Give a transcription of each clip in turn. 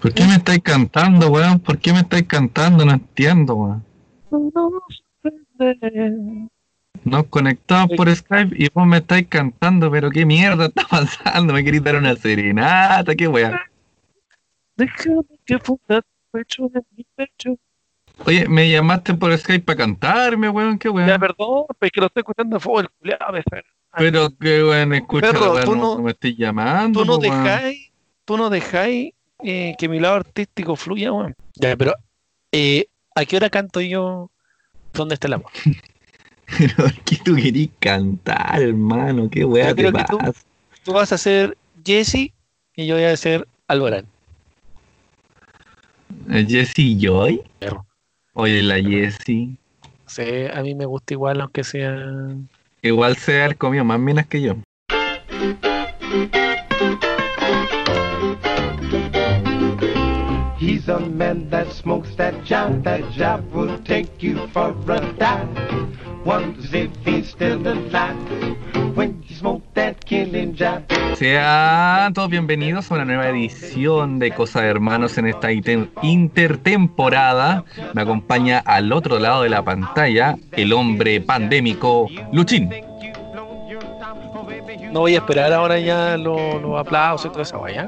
¿Por qué me estáis cantando, weón? ¿Por qué me estáis cantando? No entiendo, weón. Nos conectamos por Skype y vos me estáis cantando, pero qué mierda está pasando. Me queréis dar una serenata, qué weón. Déjame que funda pecho en mi pecho. Oye, me llamaste por Skype para cantarme, weón, qué Ya, weón. perdón, pero es que lo estoy escuchando a fuego el culiado esa- Pero qué weón, escucha, Perro, tú no, no- me estoy llamando. Tú no dejáis, tú no dejáis eh, que mi lado artístico fluya, weón. Ya, pero eh, ¿a qué hora canto yo? ¿Dónde está el amor? Pero ¿por qué tú querís cantar, hermano? ¿Qué weá Yo te creo que tú-? Tú vas a ser Jesse y yo voy a ser Alborán. ¿El Jessie Joy? Perro. Oye, la Jessie. Sí, a mí me gusta igual, aunque sea. Igual se ha comido más minas que yo. He's a man that smokes that job. That job will take you for a dive. Wonders if he's still alive when you smoke that killing job. Sean todos bienvenidos a una nueva edición de Cosa de Hermanos en esta intertemporada. Me acompaña al otro lado de la pantalla el hombre pandémico Luchín. No voy a esperar ahora ya los, los aplausos y toda esa guaya,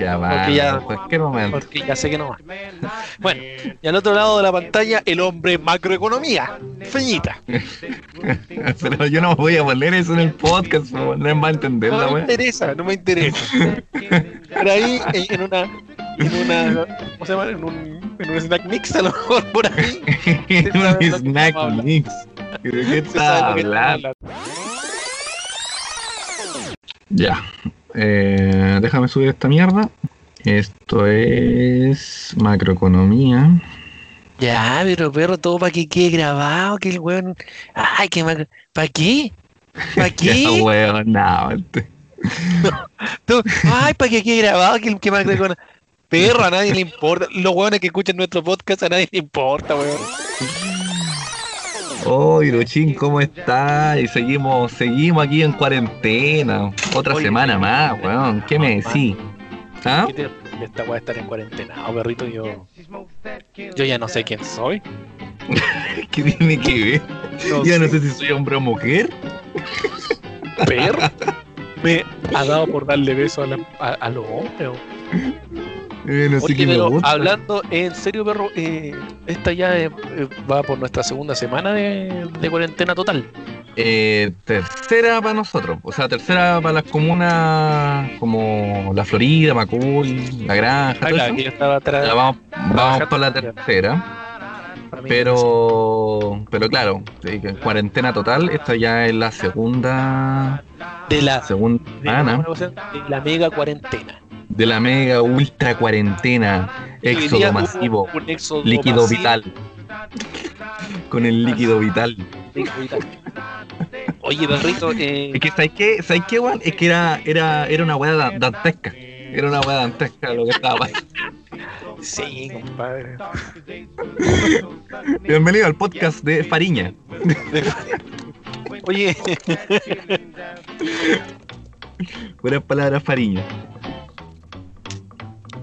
Va Porque ya- en cualquier momento. porque ya sé que no va. Bueno, y al otro lado de la pantalla, el hombre macroeconomía, Feñita. Pero yo no voy a poner eso en el podcast, no no es más entender No me interesa, no me interesa. Pero ahí, en en una, en una, ¿cómo se llama? En un, en un snack mix, a lo mejor por ahí. un lo que snack mix. ¿De qué está hablando. Ya. Eh, déjame subir esta mierda. Esto es macroeconomía. Ya, pero perro, todo para que quede grabado, que el weón. Ay, que macro. ¿Para qué? ¿Para qué? weón, no. este- Tú- Ay, para que quede grabado, que, que macroeconomía. Perro, a nadie le importa. Los weones que escuchan nuestro podcast, a nadie le importa, weón. Oh, Hirochín, ¿cómo está? Y seguimos, seguimos aquí en cuarentena. Otra Oye, semana más, weón. ¿Qué me decís? ¿Ah? ¿Qué te- Esta weá estar en cuarentena, oh, perrito, yo. Yo ya no sé quién soy. ¿Qué tiene que ver? No Ya no sé, si soy hombre o mujer. perro. Me ha dado por darle beso a, la- a, a los hombres. Eh, Oye, pero hablando en serio, perro, eh, esta ya eh, va por nuestra segunda semana de, de cuarentena total. Eh, tercera para nosotros, o sea, tercera para las comunas como La Florida, Macul, La Granja, Ah, claro, estaba atrás. Ya vamos, vamos para la tercera, pero pero claro, sí, que en cuarentena total, esta ya es la segunda de la, segunda de, semana de la mega cuarentena. De la mega ultra cuarentena, éxodo masivo, un éxodo líquido masivo, vital. Con el líquido vital. Oye, perrito, eh, Es que, ¿sabes qué? ¿Sabes qué, weón? Es que era, era, era una weá dan- dantesca. Era una weá dantesca lo que estaba pasando. sí, compadre. Bienvenido al podcast de Fariña. Oye, Buenas palabras, Fariña.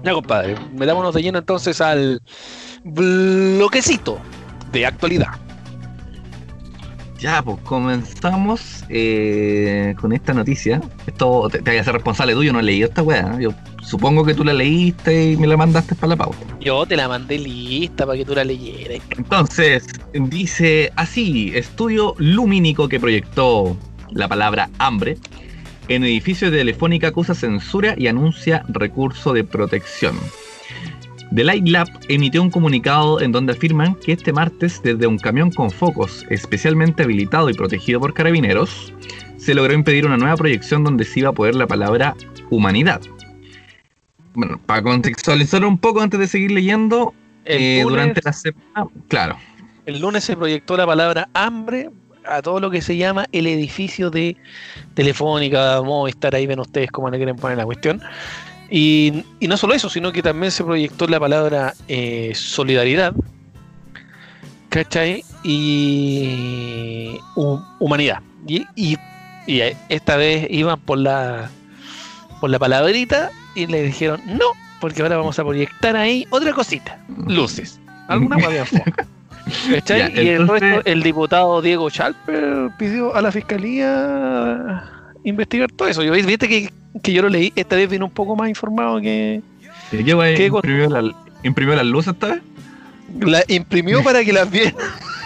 Ya, compadre, metámonos de lleno entonces al bloquecito de actualidad. Ya, pues comenzamos eh, con esta noticia. Esto te, te voy a ser responsable tuyo, no he leído esta weá. Yo supongo que tú la leíste y me la mandaste para la pauta. Yo te la mandé lista para que tú la leyeras. Entonces, dice así: estudio lumínico que proyectó la palabra hambre en edificio de Telefónica acusa censura y anuncia recurso de protección. The Light Lab emitió un comunicado en donde afirman que este martes, desde un camión con focos especialmente habilitado y protegido por carabineros, se logró impedir una nueva proyección donde se iba a poner la palabra humanidad. Bueno, para contextualizar un poco antes de seguir leyendo, El, eh, lunes, durante la semana, claro, el lunes se proyectó la palabra hambre a todo lo que se llama el edificio de Telefónica, Movistar, ahí ven ustedes cómo le quieren poner la cuestión. Y, no solo eso, sino que también se proyectó la palabra eh, solidaridad, ¿cachai? Y hu- humanidad. Y, y- esta vez iban por la, por la palabrita y le dijeron no, porque ahora vamos a proyectar ahí otra cosita, luces. Alguna enfoque. ¿Cachai? Ya, y el resto, el diputado Diego Chalper pidió a la fiscalía investigar todo eso. Yo viste que, que yo lo leí, esta vez vino un poco más informado que ¿Y ¿Qué la, ¿Imprimió las luces esta vez? la imprimió para que las vieran.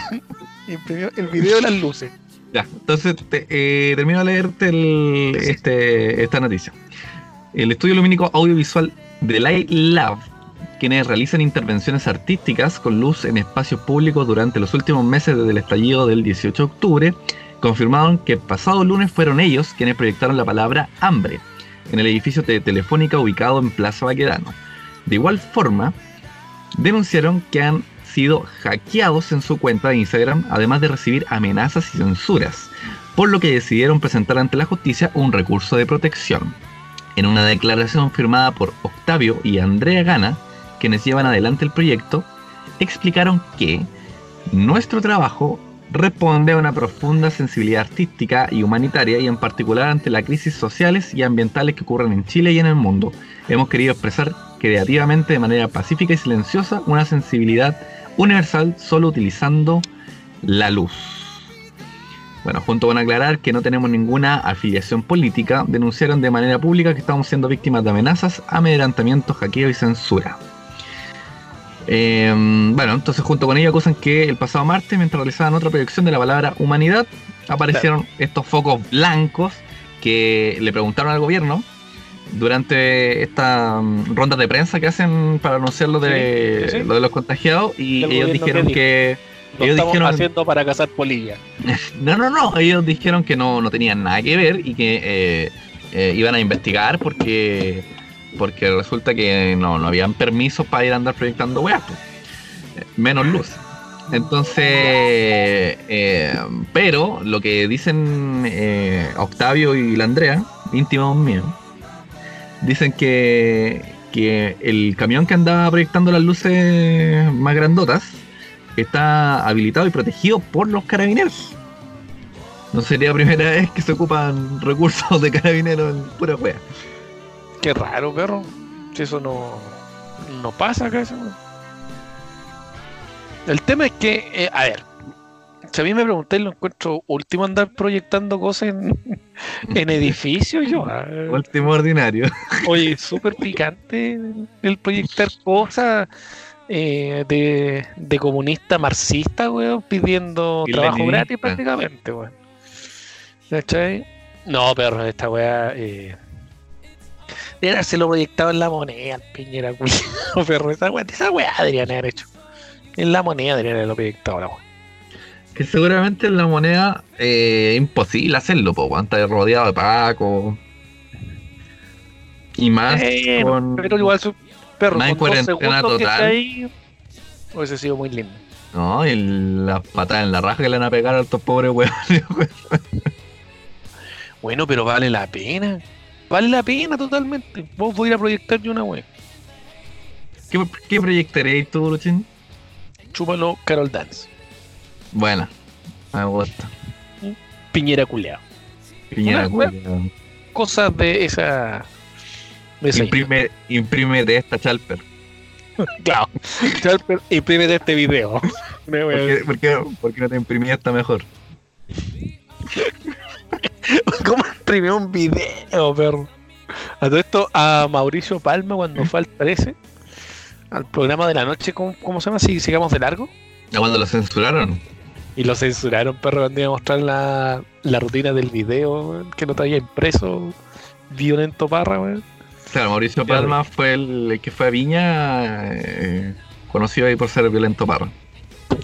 imprimió el video de las luces. Ya, entonces te- eh, termino de leerte el- este, esta noticia. El estudio lumínico audiovisual de Light Lab, quienes realizan intervenciones artísticas con luz en espacios públicos durante los últimos meses desde el estallido del 18 de octubre, confirmaron que pasado lunes fueron ellos quienes proyectaron la palabra hambre en el edificio de Telefónica ubicado en Plaza Baquedano. De igual forma, denunciaron que han sido hackeados en su cuenta de Instagram, además de recibir amenazas y censuras, por lo que decidieron presentar ante la justicia un recurso de protección. En una declaración firmada por Octavio y Andrea Gana, quienes llevan adelante el proyecto, explicaron que nuestro trabajo responde a una profunda sensibilidad artística y humanitaria y en particular ante las crisis sociales y ambientales que ocurren en Chile y en el mundo. Hemos querido expresar creativamente de manera pacífica y silenciosa una sensibilidad universal solo utilizando la luz. Bueno, junto con aclarar que no tenemos ninguna afiliación política, denunciaron de manera pública que estamos siendo víctimas de amenazas, amedrentamiento, hackeo y censura. Eh, bueno, entonces junto con ello acusan que el pasado martes, mientras realizaban otra proyección de la palabra humanidad, aparecieron estos focos blancos que le preguntaron al gobierno durante estas mm, rondas de prensa que hacen para anunciar lo de, Sí, sí, sí. lo de los contagiados y El ellos dijeron que. Lo Ellos estamos dijeron- haciendo para cazar polillas. No, no, no, ellos dijeron que no, no tenían nada que ver y que eh, eh, iban a investigar porque porque resulta que no, no habían permisos para ir a andar proyectando weas, menos luz. Entonces, eh, pero lo que dicen eh, Octavio y la Andrea, íntimos míos, dicen que, que el camión que andaba proyectando las luces más grandotas está habilitado y protegido por los carabineros. No sería la primera vez que se ocupan recursos de carabineros en pura wea. Qué raro, perro. Si eso no, no pasa acá. eso. El tema es que, eh, a ver, si a mí me pregunté, lo encuentro último andar proyectando cosas en, en edificios. Yo, ah, Último ordinario. oye, súper picante el proyectar cosas eh, de, de comunista marxista, weón, pidiendo trabajo leninista. gratis prácticamente, weón. ¿Cachai? No, perro, esta weá. Eh, Deberían haberlo proyectado en la moneda, el piñera culiao, perro. Esa weá, esa weá deberían haber hecho. En la moneda deberían haberlo proyectado la weá. Que seguramente en la moneda eh, es imposible hacerlo, po, weón, está rodeado de Paco. Y más Eh, con. Pero igual su perro más en cuarentena total. ahí, hubiese sido muy lindo. No, y las patadas en la raja que le van a pegar a estos pobres weones. Bueno, pero vale la pena. Vale la pena totalmente. Vos voy a ir a proyectar yo una wea. ¿Qué, qué proyectaréis tú, Luchín? Chúpalo Carol Dance. Buena, me gusta. Piñera culeado. Piñera, culiao. Cosas de esa. De esa Imprime, imprime de esta Chalper. Claro. Charper, imprímete este video. Me voy a- ¿Por qué, por qué- por qué no te imprimí esta mejor? ¿Cómo imprimió un video, perro? A todo esto, a Mauricio Palma, cuando fue al 13, al programa de la noche, ¿cómo, cómo se llama? Si sigamos de largo. Ya cuando lo censuraron. Y lo censuraron, perro, cuando iba a mostrar la, la rutina del video, que no traía impreso. Violento Parra, weón. Claro, Mauricio Claro. Palma fue el, el que fue a Viña, eh, conocido ahí por ser violento parro.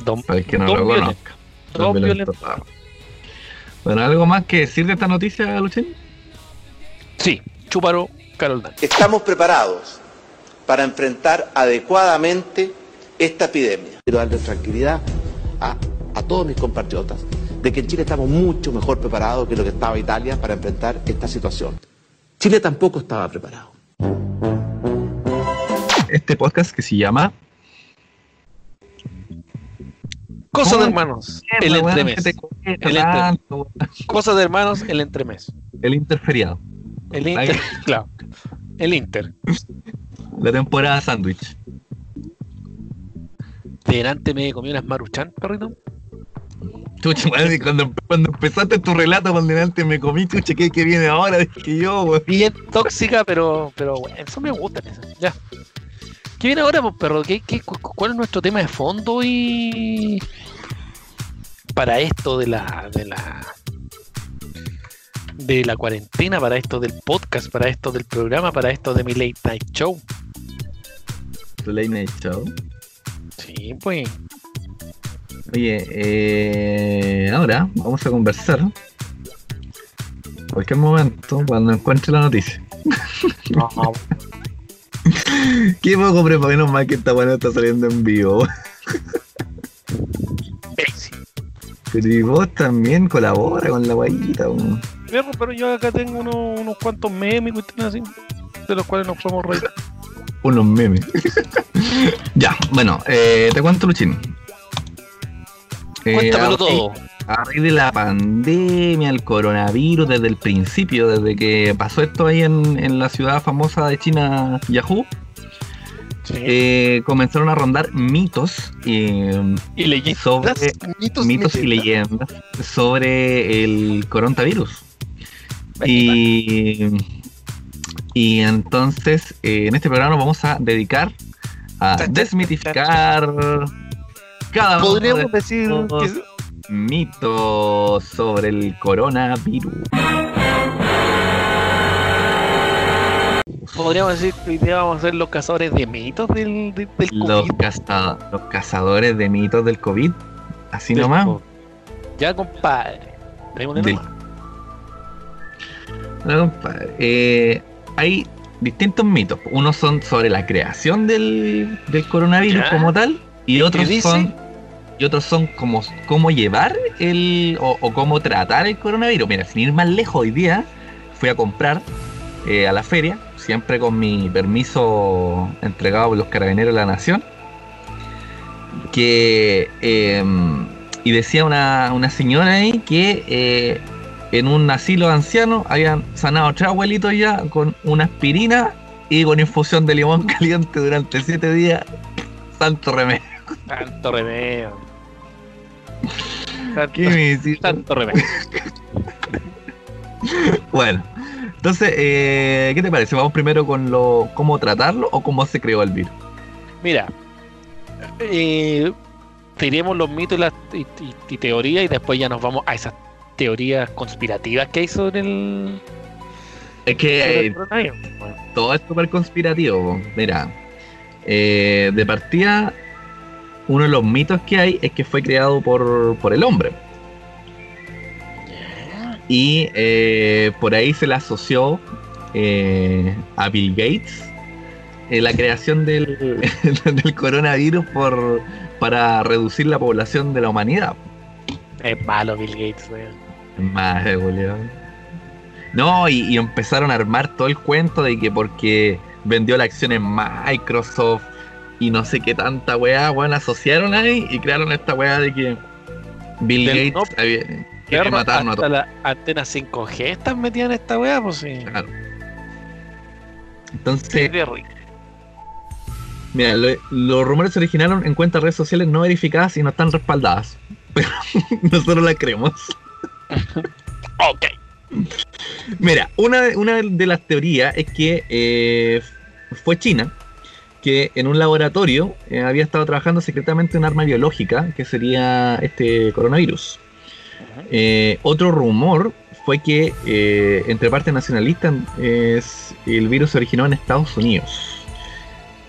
Don, Para el que no Don lo Violento. conozca. Don Don Violento. Parro. Bueno, ¿algo más que decir de esta noticia, Luchín? Sí, Chúparo Carol Dance. Estamos preparados para enfrentar adecuadamente esta epidemia. Quiero darle tranquilidad a, a todos mis compatriotas de que en Chile estamos mucho mejor preparados que lo que estaba Italia para enfrentar esta situación. Chile tampoco estaba preparado. Este podcast que se llama Cosas de hermanos, el entremés. que El tanto, de hermanos, el entremés. El interferiado. El inter... Claro. El Inter. La temporada sándwich. Delante me comí unas maruchan, perrito. Chucha, madre, cuando, cuando empezaste tu relato con delante me comí, chucha, ¿qué, qué viene ahora? Dije yo, weón. Bien tóxica, pero, pero bueno, eso me gusta. Eso. Ya. ¿Qué viene ahora, pues, perro? ¿Qué, qué, cu- ¿Cuál es nuestro tema de fondo y para esto de la de la de la cuarentena, para esto del podcast, para esto del programa, para esto de mi late night show? Tu late night show. Sí, pues. Oye, eh, ahora vamos a conversar. En cualquier momento, cuando encuentre la noticia. No, Qué poco preparado, menos mal que esta no está saliendo en vivo. Pero y vos también colabora con la guayita, pero yo acá tengo unos, unos cuantos memes y cuestiones así, de los cuales nos podemos reír. unos memes. ya, bueno, eh, te cuento, Luchín. Eh, Cuéntamelo raíz- todo. A raíz de la pandemia, el coronavirus, desde el principio, desde que pasó esto ahí en, en la ciudad famosa de China, Yahoo, Sí. eh, comenzaron a rondar mitos eh, y leyendas. sobre mitos, mitos y leyendas sobre el coronavirus. Y, y entonces eh, en este programa nos vamos a dedicar a desmitificar cada uno de Podríamos decir que mitos sobre el coronavirus. podríamos decir que hoy día vamos a ser los cazadores de mitos del, del, del Los, COVID. caza- los cazadores de mitos del COVID. Así Del nomás. COVID. Ya, compadre. Del- nomás. No, compadre. Eh, hay distintos mitos. Unos son sobre la creación del, del coronavirus Ya. como tal. Y otros dice? son. Y otros son como cómo llevar el. O, o cómo tratar el coronavirus. Mira, sin ir más lejos, hoy día fui a comprar eh, a la feria. Siempre con mi permiso entregado por los carabineros de la nación. Que. eh, y decía una, una señora ahí que eh, en un asilo de ancianos habían sanado tres abuelitos ya con una aspirina y con infusión de limón caliente durante siete días. Santo remedio. Tanto remedio. Tanto, ¿Qué me decís? tanto remedio. Bueno, entonces, eh, ¿qué te parece? ¿Vamos primero con lo cómo tratarlo o cómo se creó el virus? Mira, eh, diremos los mitos y, las, y, y- y teorías y después ya nos vamos a esas teorías conspirativas que hay sobre el, Es que eh, el todo es súper conspirativo. Mira, eh, de partida, uno de los mitos que hay es que fue creado por, por el hombre. Y eh, por ahí se le asoció eh, a Bill Gates eh, la creación del, del coronavirus por, para reducir la población de la humanidad. es malo Bill Gates, weón. Más de Julio. No, y, y empezaron a armar todo el cuento de que porque vendió la acción en Microsoft y no sé qué tanta weá, weón, asociaron ahí y crearon esta weá de que Bill Del- Gates no, había, quiere matarnos a hasta todos. la antena 5G están metidas en esta weá, pues sí. Claro. Entonces, mira, lo- los rumores se originaron en cuentas de redes sociales no verificadas y no están respaldadas. Pero nosotros las creemos. Ok. Mira, una de, una de las teorías es que eh, fue China que en un laboratorio eh, había estado trabajando secretamente un arma biológica que sería este coronavirus. Eh, otro rumor fue que eh, entre partes nacionalistas es- el virus se originó en Estados Unidos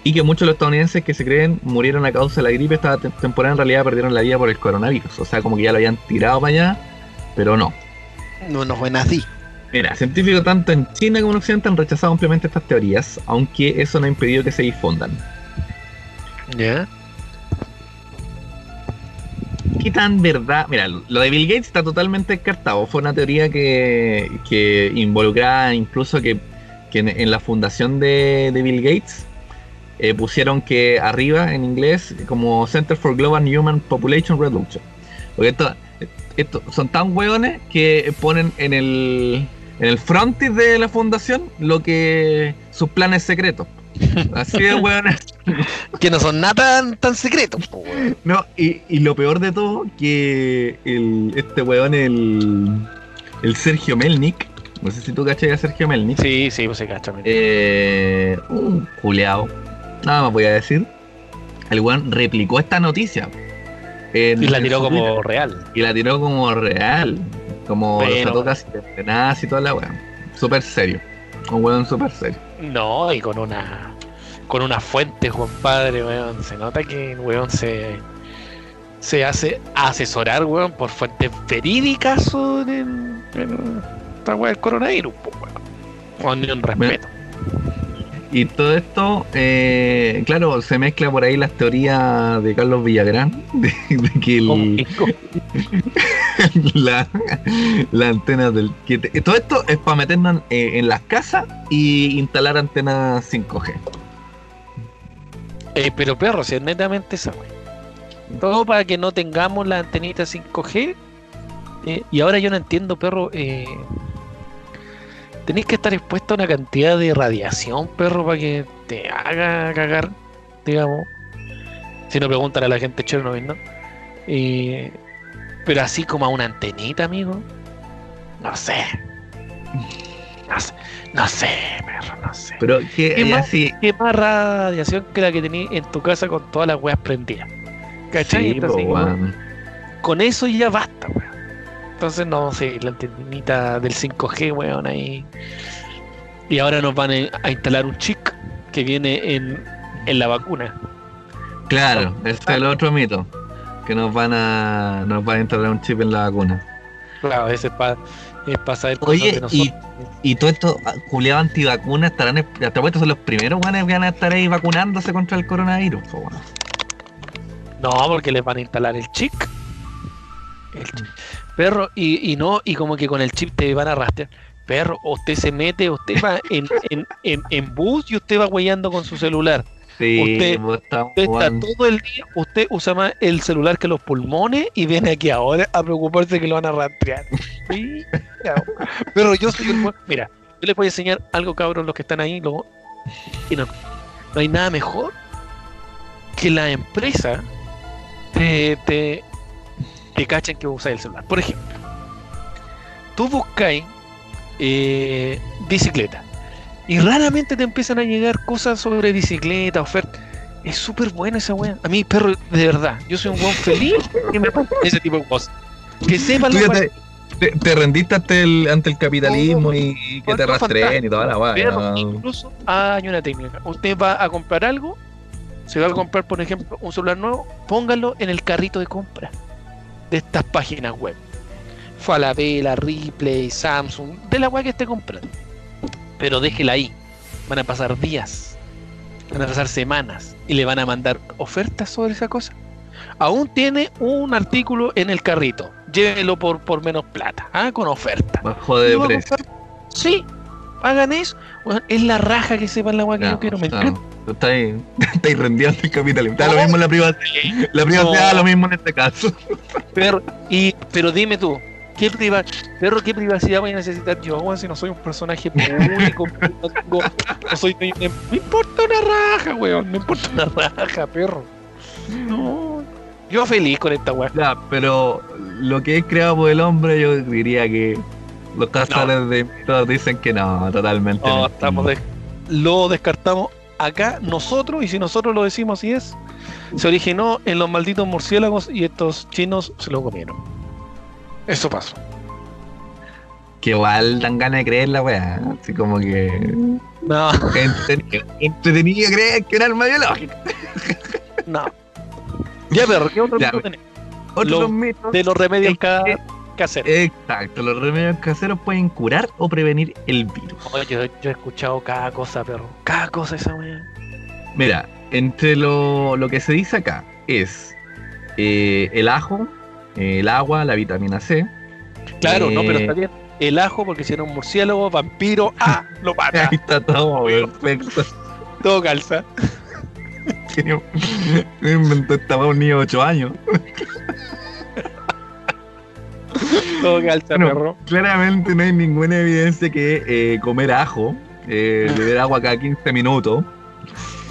y que muchos de los estadounidenses que se creen murieron a causa de la gripe esta te- temporada en realidad perdieron la vida por el coronavirus. O sea, como que ya lo habían tirado para allá, pero no. No, no fue así. Mira, científicos tanto en China como en Occidente han rechazado ampliamente estas teorías, aunque eso no ha impedido que se difundan. ¿Ya? ¿Qué tan verdad? Mira, lo de Bill Gates está totalmente descartado. Fue una teoría que, que involucraba incluso que, que en, en la fundación de, de Bill Gates eh, pusieron que arriba en inglés como Center for Global Human Population Reduction. Porque esto, esto son tan hueones que ponen en el en el frontis de la fundación lo que sus planes secretos. Así de weón. Que no son nada tan, tan secretos, po. No, y, y lo peor de todo, que el, este weón, el, el Sergio Melnik, no sé si tú cachai a Sergio Melnik, Sí, sí, pues se cacha. eh, un culeado, nada más voy a decir, el weón replicó esta noticia. en- y la tiró como real. Y la tiró como real, como Bueno. lo sacó casi de y toda la weón. Súper serio, un weón súper serio. No, y con una con una fuente, compadre, weón. Se nota que el weón se, se hace asesorar, weón, por fuentes verídicas sobre el, el- esta weá del coronavirus, weón. Con ni un respeto. Y todo esto, eh, claro, se mezcla por ahí las teorías de Carlos Villagrán, de, de que ¿Cómo el, que- la, la antena del... Que te- todo esto es para meternos en, en las casas y instalar antenas 5G. Eh, pero perro, si es netamente esa. Todo para que no tengamos la antenita 5G. eh, y ahora yo no entiendo, perro. Tenéis que estar expuesto a una cantidad de radiación, perro, para que te haga cagar, digamos. Si no preguntan a la gente Chernobyl, ¿no? Eh, pero así como a una antenita, amigo. No sé. No sé, no sé, perro, no sé. Pero que ¿Qué más? qué más radiación que la que tenías en tu casa con todas las weas prendidas. ¿Cachai? Sí, po, con eso ya basta, weón. Entonces, no sé, la antenita del 5G, weón, ahí. Y ahora nos van a instalar un chip que viene en, en la vacuna. Claro, ese es el otro mito. Que nos van a nos van a instalar un chip en la vacuna. Claro, ese es para es pa saber Oye, de nosotros. Y todo esto, culiados antivacunas, estarán, hasta estos son los primeros weones que van a estar ahí vacunándose contra el coronavirus. po. No, porque les van a instalar el chip. El chip. Perro, y, y no, y como que con el chip te van a rastrear. Perro, usted se mete, usted va en, en, en, en bus y usted va huellando con su celular. Sí, Usted- está todo el día, usted usa más el celular que los pulmones y viene aquí ahora a preocuparse que lo van a rastrear. Sí. Pero yo soy un buen- Mira, yo les voy a enseñar algo, cabros, los que están ahí. Lo, y no, no hay nada mejor que la empresa te, te, te cachen que usas el celular. Por ejemplo, tú buscáis eh, bicicleta y raramente te empiezan a llegar cosas sobre bicicleta, ofertas. Es súper buena esa weá. A mí, perro, de verdad, yo soy un weón feliz que me ese tipo de cosas. Que sepan te, te- te rendiste ante el, ante el capitalismo y, y que te rastreen y toda la no. incluso hay una técnica. Usted va a comprar algo, se va a comprar, por ejemplo, un celular nuevo, póngalo en el carrito de compra de estas páginas web. Falabella, Ripley, Samsung, de la weá que esté comprando. Pero déjela ahí. Van a pasar días, van a pasar semanas y le van a mandar ofertas sobre esa cosa. Aún tiene un artículo en el carrito. Llévelo por, por menos plata, ¿ah? con oferta. Bajo de ¿Lo va a precio. Sí, hagan eso. Es la raja que sepan la weá que No, yo quiero. Me no, encanta. Ahí rendido ante el capitalismo. Está lo mismo en la privacidad. La privacidad No. lo mismo en este caso. Pero, y, pero dime tú, ¿qué, priva perro, ¿qué privacidad voy a necesitar yo, weón, si no soy un personaje público? no, tengo- no soy no, me importa una raja, weón. Me importa una raja, perro. No. Yo feliz con esta weá. Ya, pero lo que es creado por el hombre, yo diría que los cazadores de mitos dicen que no, totalmente. No, estamos de- lo descartamos acá nosotros, y si nosotros lo decimos así es, se originó en los malditos murciélagos y estos chinos se lo comieron. Eso pasó. Que igual dan ganas de creer la weá. Así como que. No, entretenido, entretenido creer que era arma biológica. no. Ya, perro, ¿qué otro Ya, mito? Otros Lo- mitos. De los remedios Es ca- que- caseros. Exacto, los remedios caseros pueden curar o prevenir el virus. Oye, yo, yo he escuchado cada cosa, perro. Cada cosa esa weá. Mira, entre lo, lo que se dice acá es eh, el ajo, eh, el agua, la vitamina C. Claro, no, pero Eh, está bien. El ajo, porque si era un murciélago, vampiro, ah, lo mata. Ahí está todo perfecto. Todo calza. ¿Quién inventó esta un niño de 8 años? Todo Bueno. Claramente no hay ninguna evidencia que eh, comer ajo, eh, beber agua cada 15 minutos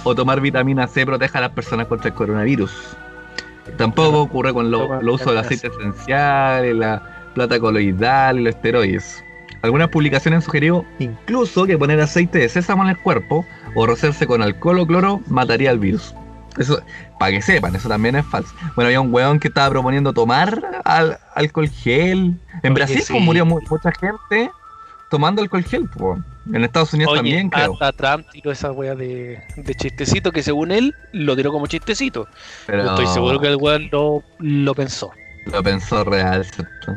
o tomar vitamina C proteja a las personas contra el coronavirus. Tampoco ocurre con lo- los usos del aceite esencial, la plata coloidal y los esteroides. Algunas publicaciones han sugerido incluso que poner aceite de sésamo en el cuerpo o rocerse con alcohol o cloro mataría al virus. Eso, para que sepan, eso también es falso. Bueno, había un weón que estaba proponiendo tomar al- alcohol gel. En Oye, Brasil sí. pues, murió mu- mucha gente tomando alcohol gel. pues. En Estados Unidos Oye, también, creo. hasta Trump tiró esa wea de, de chistecito que según él lo tiró como chistecito. Pero Yo estoy seguro que el weón lo, lo pensó. lo pensó real, ¿cierto?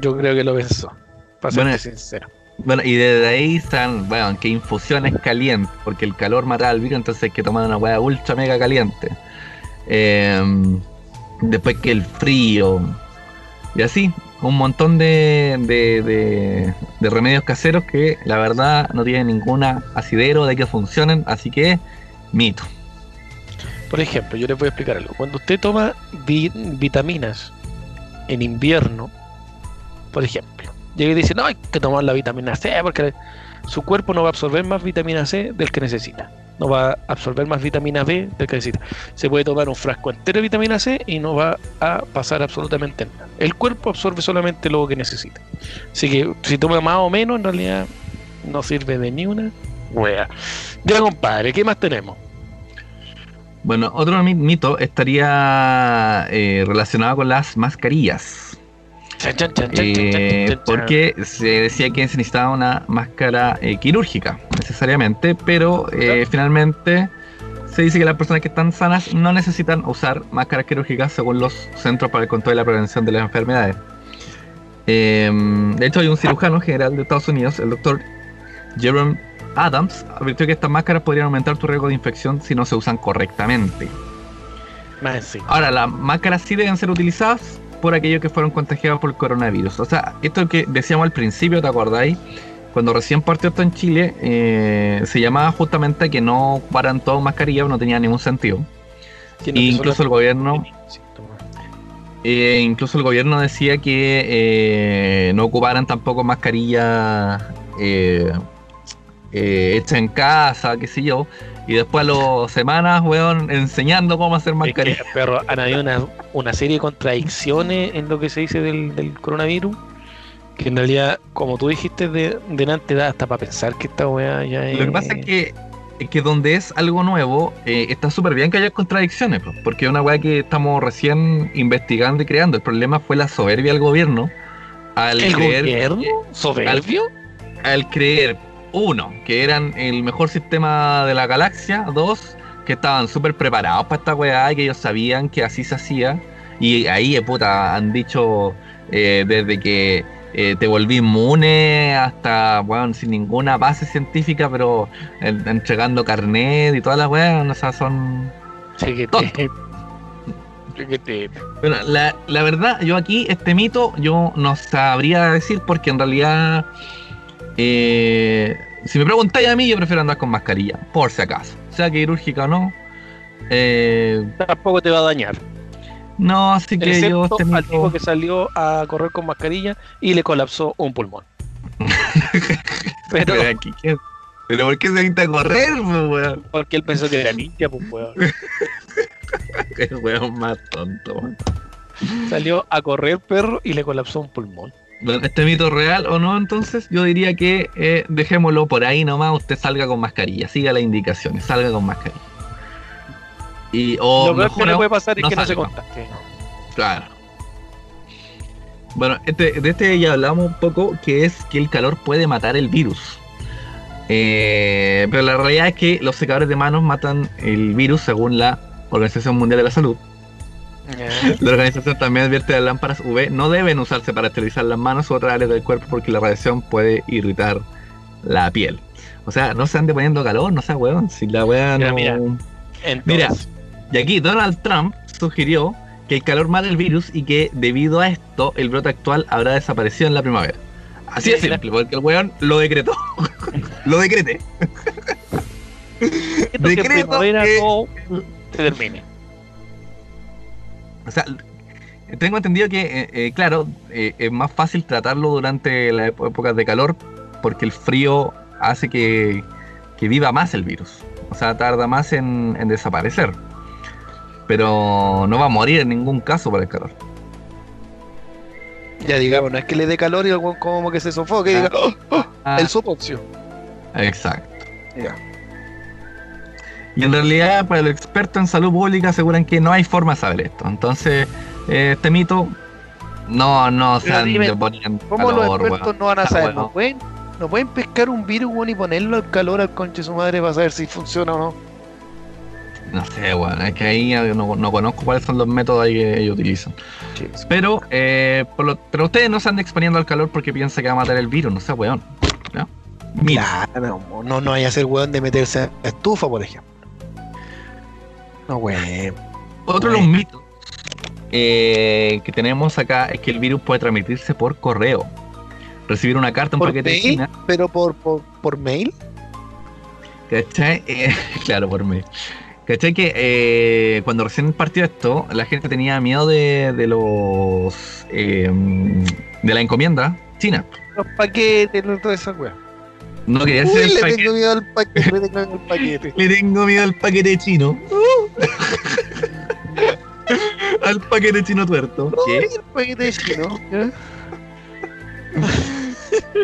Yo creo que lo pensó. Para Bueno, serte sincero. Bueno, y desde ahí están, bueno, que infusiones calientes, porque el calor mata al virus, entonces hay que tomar una hueá ultra mega caliente. Eh, después que el frío. Y así, un montón de, de, de- remedios caseros que la verdad no tienen ninguna asidero de que funcionen, así que mito. Por ejemplo, yo les voy a explicar algo. Cuando usted toma vi- vitaminas en invierno, por ejemplo, llega y dice, no, hay que tomar la vitamina C porque su cuerpo no va a absorber más vitamina C del que necesita. No va a absorber más vitamina B del que necesita. Se puede tomar un frasco entero de vitamina C y no va a pasar absolutamente nada. El cuerpo absorbe solamente lo que necesita. Así que si toma más o menos, en realidad no sirve de ni una wea. Ya, compadre, ¿qué más tenemos? Bueno, otro mi- mito estaría eh, relacionado con las mascarillas. Eh, porque se decía que se necesitaba una máscara eh, quirúrgica, necesariamente, pero eh, finalmente se dice que las personas que están sanas no necesitan usar máscaras quirúrgicas según los Centros para el Control y la Prevención de las Enfermedades. Eh, de hecho, hay un cirujano general de Estados Unidos, el doctor Jerome Adams, advirtió que estas máscaras podrían aumentar tu riesgo de infección si no se usan correctamente. Ahora, las máscaras sí deben ser utilizadas por aquellos que fueron contagiados por el coronavirus. O sea, esto que decíamos al principio, ¿te acordáis? Cuando recién partió esto en Chile, eh, se llamaba justamente a que no ocuparan todas mascarillas, no tenía ningún sentido. E incluso el gobierno, eh, incluso el gobierno decía que eh, no ocuparan tampoco mascarillas eh, hechas en casa, qué sé yo. Y después a las semanas, weón, enseñando cómo hacer Es que, mascarillas. perro, han habido una, una serie de contradicciones en lo que se dice del, del coronavirus. Que en realidad, como tú dijiste de, delante, da hasta para pensar que esta weá ya es. Lo que pasa es que, es que donde es algo nuevo, eh, está súper bien que haya contradicciones, po, porque es una weá que estamos recién investigando y creando. El problema fue la soberbia del gobierno al ¿El creer, gobierno? ¿Soberbio? al creer, uno, que eran el mejor sistema de la galaxia, dos, que estaban súper preparados para esta weá y que ellos sabían que así se hacía. Y ahí, eh, puta, han dicho eh, desde que eh, te volví inmune hasta, bueno, sin ninguna base científica, pero en- entregando carnet y todas las weas, o sea, son... Bueno, la, la verdad, yo aquí, este mito, yo no sabría decir porque en realidad, eh, si me preguntáis a mí, yo prefiero andar con mascarilla, por si acaso, sea quirúrgica o no. Eh, Tampoco te va a dañar. no, así que yo Excepto al tipo mito... que salió a correr con mascarilla y le colapsó un pulmón. Pero Pero, aquí. ¿Pero por qué se necesita correr, weón? porque él pensó que era ninja, pues weón. El weón más tonto, weón. Salió a correr perro y le colapsó un pulmón. Bueno, ¿Este mito real o no? Entonces yo diría que eh, dejémoslo por ahí nomás. Usted salga con mascarilla, siga las indicaciones, salga con mascarilla. Y, o Lo que mejor le aún, puede pasar es no que no se contagie. Claro. Bueno, este, de este ya hablamos un poco, que es que el calor puede matar el virus. Eh, pero la realidad es que los secadores de manos matan el virus según la Organización Mundial de la Salud. La organización también advierte las lámparas UV no deben usarse para esterilizar las manos u otras áreas del cuerpo porque la radiación puede irritar la piel. O sea, no se ande poniendo calor, no sea weón. Si la weá Mira, no. mira. Mira, y aquí Donald Trump sugirió que el calor mata el virus y que debido a esto el brote actual habrá desaparecido en la primavera. Así de Mira. simple, porque el weón lo decretó. lo decreté. esto que decreto primavera que- todo se termine. O sea, tengo entendido que, eh, eh, claro, eh, es más fácil tratarlo durante las ép- épocas de calor porque el frío hace que, que viva más el virus. O sea, tarda más en, en desaparecer. Pero no va a morir en ningún caso por el calor. Ya digamos, no es que le dé calor y como que se sofoque y diga, "Oh, oh", Ah, el soponcio. exacto. Ya. Y en realidad, para los expertos en salud pública aseguran que no hay forma de saber esto. Entonces, eh, este mito no, no se en ¿Cómo los calor, expertos weón. no van a Ah, saber? ¿No pueden, no pueden pescar un virus weón, y ponerlo al calor al conche de su madre para saber si funciona o no? No sé, bueno, es que ahí no, no conozco cuáles son los métodos ahí que ellos utilizan. Pero, eh, por lo- pero ustedes no se andan exponiendo al calor porque piensan que va a matar el virus, no sé, weón. ¿no? Mira, Claro, no, no, a ser weón de meterse a estufa, por ejemplo. No, weón. otro de los mitos eh, que tenemos acá es que el virus puede transmitirse por correo. Recibir una carta, un ¿Por paquete de mail? China, Pero por, por, por mail. ¿cachai? Eh, claro, por mí. ¿Cachai? Que eh, cuando recién partió esto, la gente tenía miedo de, de los. eh, de la encomienda china. Los paquetes, no, toda esa weón. No quería Uy, hacer el le paquete. tengo miedo al paquete, le tengo miedo al paquete. Le tengo miedo al paquete chino. al paquete chino tuerto. ¿Qué? Uy, el paquete chino.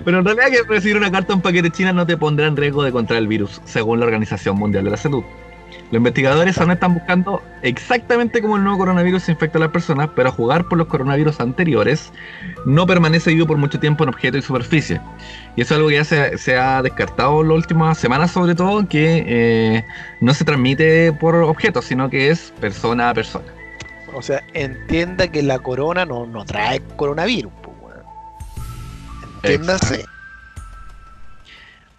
Pero en realidad que recibir una carta en paquete china no te pondrá en riesgo de contraer el virus, según la Organización Mundial de la Salud. Los investigadores aún están buscando exactamente cómo el nuevo coronavirus infecta a las personas, pero a jugar por los coronavirus anteriores, no permanece vivo por mucho tiempo en objetos y superficie. Y eso es algo que ya se, se ha descartado en las últimas semanas, sobre todo, que eh, no se transmite por objetos, sino que es persona a persona. O sea, entienda que la corona no, no trae coronavirus, pues, weón. Entiéndase.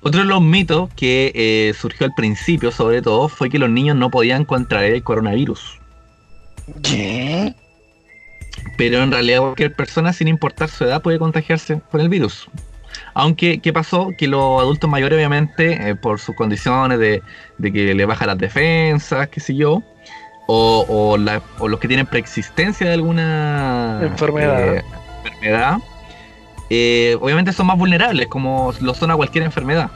Otro de los mitos que eh, surgió al principio, sobre todo, fue que los niños no podían contraer el coronavirus. ¿Qué? Pero en realidad cualquier persona, sin importar su edad, puede contagiarse con el virus. Aunque, ¿qué pasó? Que los adultos mayores, obviamente, eh, por sus condiciones de, de que le baja las defensas, qué sé yo, o, o la- o los que tienen preexistencia de alguna Enfermedad. eh, enfermedad, eh, obviamente son más vulnerables, como lo son a cualquier enfermedad.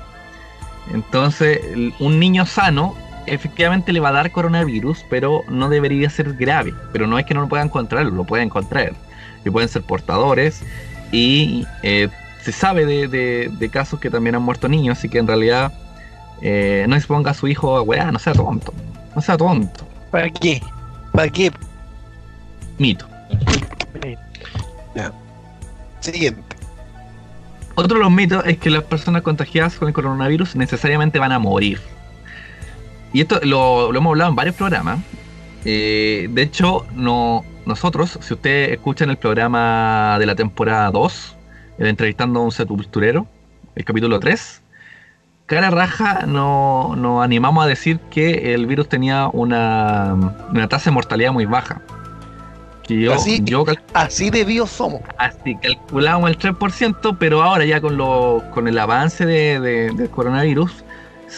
Entonces, un niño sano efectivamente le va a dar coronavirus, pero no debería ser grave. Pero no es que no lo puedan contraer, lo pueden contraer. Y pueden ser portadores. Y eh, se sabe de, de- de casos que también han muerto niños, así que en realidad eh, no exponga a su hijo a weá, no sea tonto. No sea tonto. ¿Para qué? ¿Para qué? Mito. Ya. Siguiente. Otro de los mitos es que las personas contagiadas con el coronavirus necesariamente van a morir. Y esto lo, hemos hablado en varios programas. Eh, de hecho, no, nosotros, si ustedes escuchan el programa de la temporada 2, el entrevistando a un sepulturero, el capítulo 3, cara raja no- nos animamos a decir que el virus tenía una tasa de mortalidad muy baja. Yo, Así- yo Así de vivos somos. Así calculábamos el 3%, pero ahora ya con lo, con el avance de, de- del coronavirus,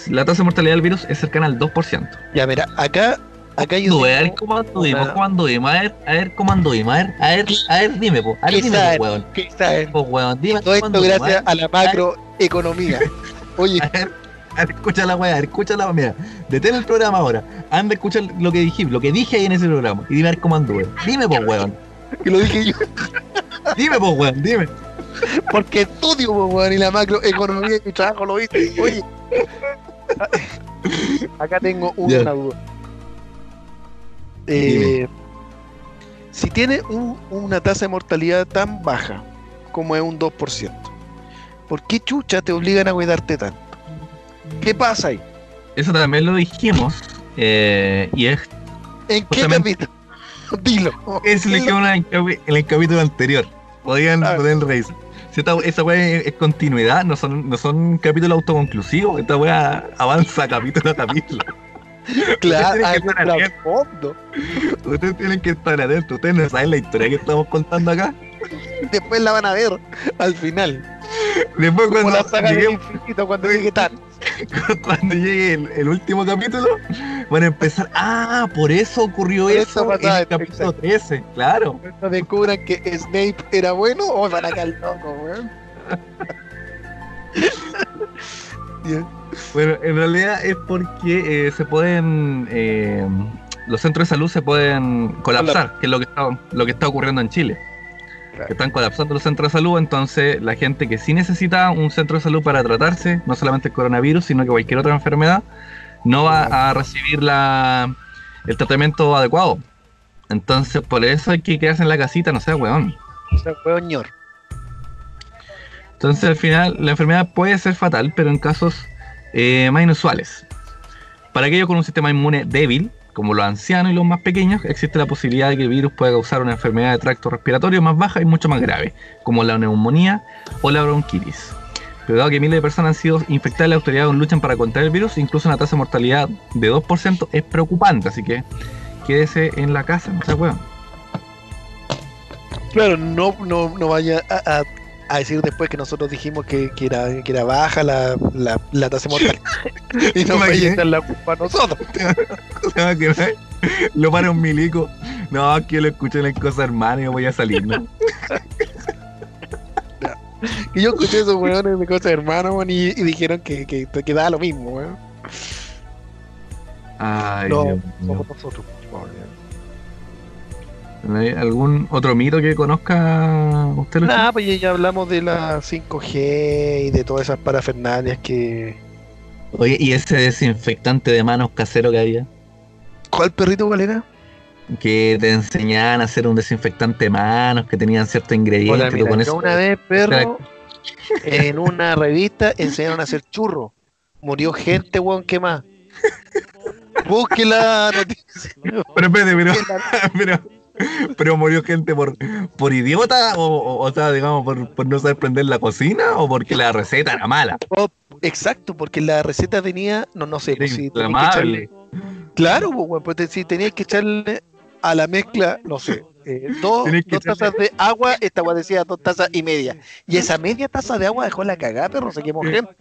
la tasa de mortalidad del virus es cercana al 2%. Ya, mira, acá, acá yo Tú, a ver cómo anduvimos, cómo anduvimos, a ver, a ver cómo anduvimos, a ver, a ver, a ver, dime, po, a ver, ¿Qué dime, po, weón, ¿Qué saben? po, weón, dime Todo esto gracias a la macroeconomía. Oye, a ver, a ver, escucha la weá, escucha la mira, detén el programa ahora, anda a escuchar lo que dije, lo que dije ahí en ese programa, y dime a ver cómo anduve, dime, po, weón, que lo dije yo, dime, po, weón, dime, porque estudio, po, weón, y la macroeconomía de mi trabajo lo viste. Oye, acá tengo una duda. Eh, si tiene un- una tasa de mortalidad tan baja como es un 2%, ¿por qué chucha te obligan a cuidarte tanto? ¿Qué pasa ahí? eso también lo dijimos, eh, y es ¿En qué capítulo? Dilo. Quedó en el, capi- en el capítulo anterior. Podían Ah. poder reírse. Si esta, esa weá es, es continuidad, no son, no son capítulos autoconclusivos. Esta weá avanza capítulo a capítulo. Claro, que hay un trasfondo. Ustedes tienen que estar atentos. Ustedes no saben la historia que estamos contando acá. Después la van a ver al final. Después Como cuando la saga lleguemos, infinito cuando llegue Thanos. cuando llegue el, el último capítulo, van a empezar. Ah, por eso ocurrió Por eso eso en el capítulo exacto. 13. Claro. Cuando descubran que Snape era bueno, o van a caer locos, weón. Bueno, en realidad es porque eh, se pueden. eh, los centros de salud se pueden colapsar, que es lo que está, lo que está ocurriendo en Chile. Claro. Que están colapsando los centros de salud, entonces la gente que sí necesita un centro de salud para tratarse, no solamente el coronavirus, sino que cualquier otra enfermedad, no va a recibir la, el tratamiento adecuado. Entonces, por eso hay que quedarse en la casita, no sé, weón. O sea, weón ñor. Entonces, al final, la enfermedad puede ser fatal, pero en casos eh, más inusuales. Para aquellos con un sistema inmune débil, como los ancianos y los más pequeños, existe la posibilidad de que el virus pueda causar una enfermedad de tracto respiratorio más baja y mucho más grave, como la neumonía o la bronquitis. Pero dado que miles de personas han sido infectadas, las autoridades luchan para contra el virus, incluso una tasa de mortalidad de 2% es preocupante, así que quédese en la casa, no se weón. Claro, no, no, no vaya a- a decir después que nosotros dijimos que, que era, que era baja la, la, la tasa de mortalidad. y no vaya a echar la culpa a nosotros. Lo para un milico. No, que yo lo escuché en el cosa hermano y voy a salir, ¿no? Y yo escuché esos weones de cosas hermanos, weón, y, y dijeron que, que, que daba lo mismo, weón. Ay, No, Dios somos nosotros. ¿Hay ¿Algún otro mito que conozca usted? Nada, pues ya- hablamos de la 5G y de todas esas parafernalias que. Oye, ¿y ese desinfectante de manos casero que había? ¿Cuál perrito cuál era? Que te enseñaban a hacer un desinfectante de manos, que tenían. Hola, mira, con yo eso- una vez, perro, en una revista enseñaron a hacer churros. Murió gente, weón, ¿qué más? Busque la noticia. Pero espérate, pero, pero, pero murió gente por, por idiota o, o, o sea, digamos, por, por no saber prender la cocina o porque la receta era mala. Exacto, porque la receta tenía, no, no sé, pues, si echarle- claro, pues, pues, si tenías que echarle a la mezcla, no sé, eh, dos, dos tazas de agua, esta agua decía dos tazas y media. Y esa media taza de agua dejó la cagada, perro, se quemó gente.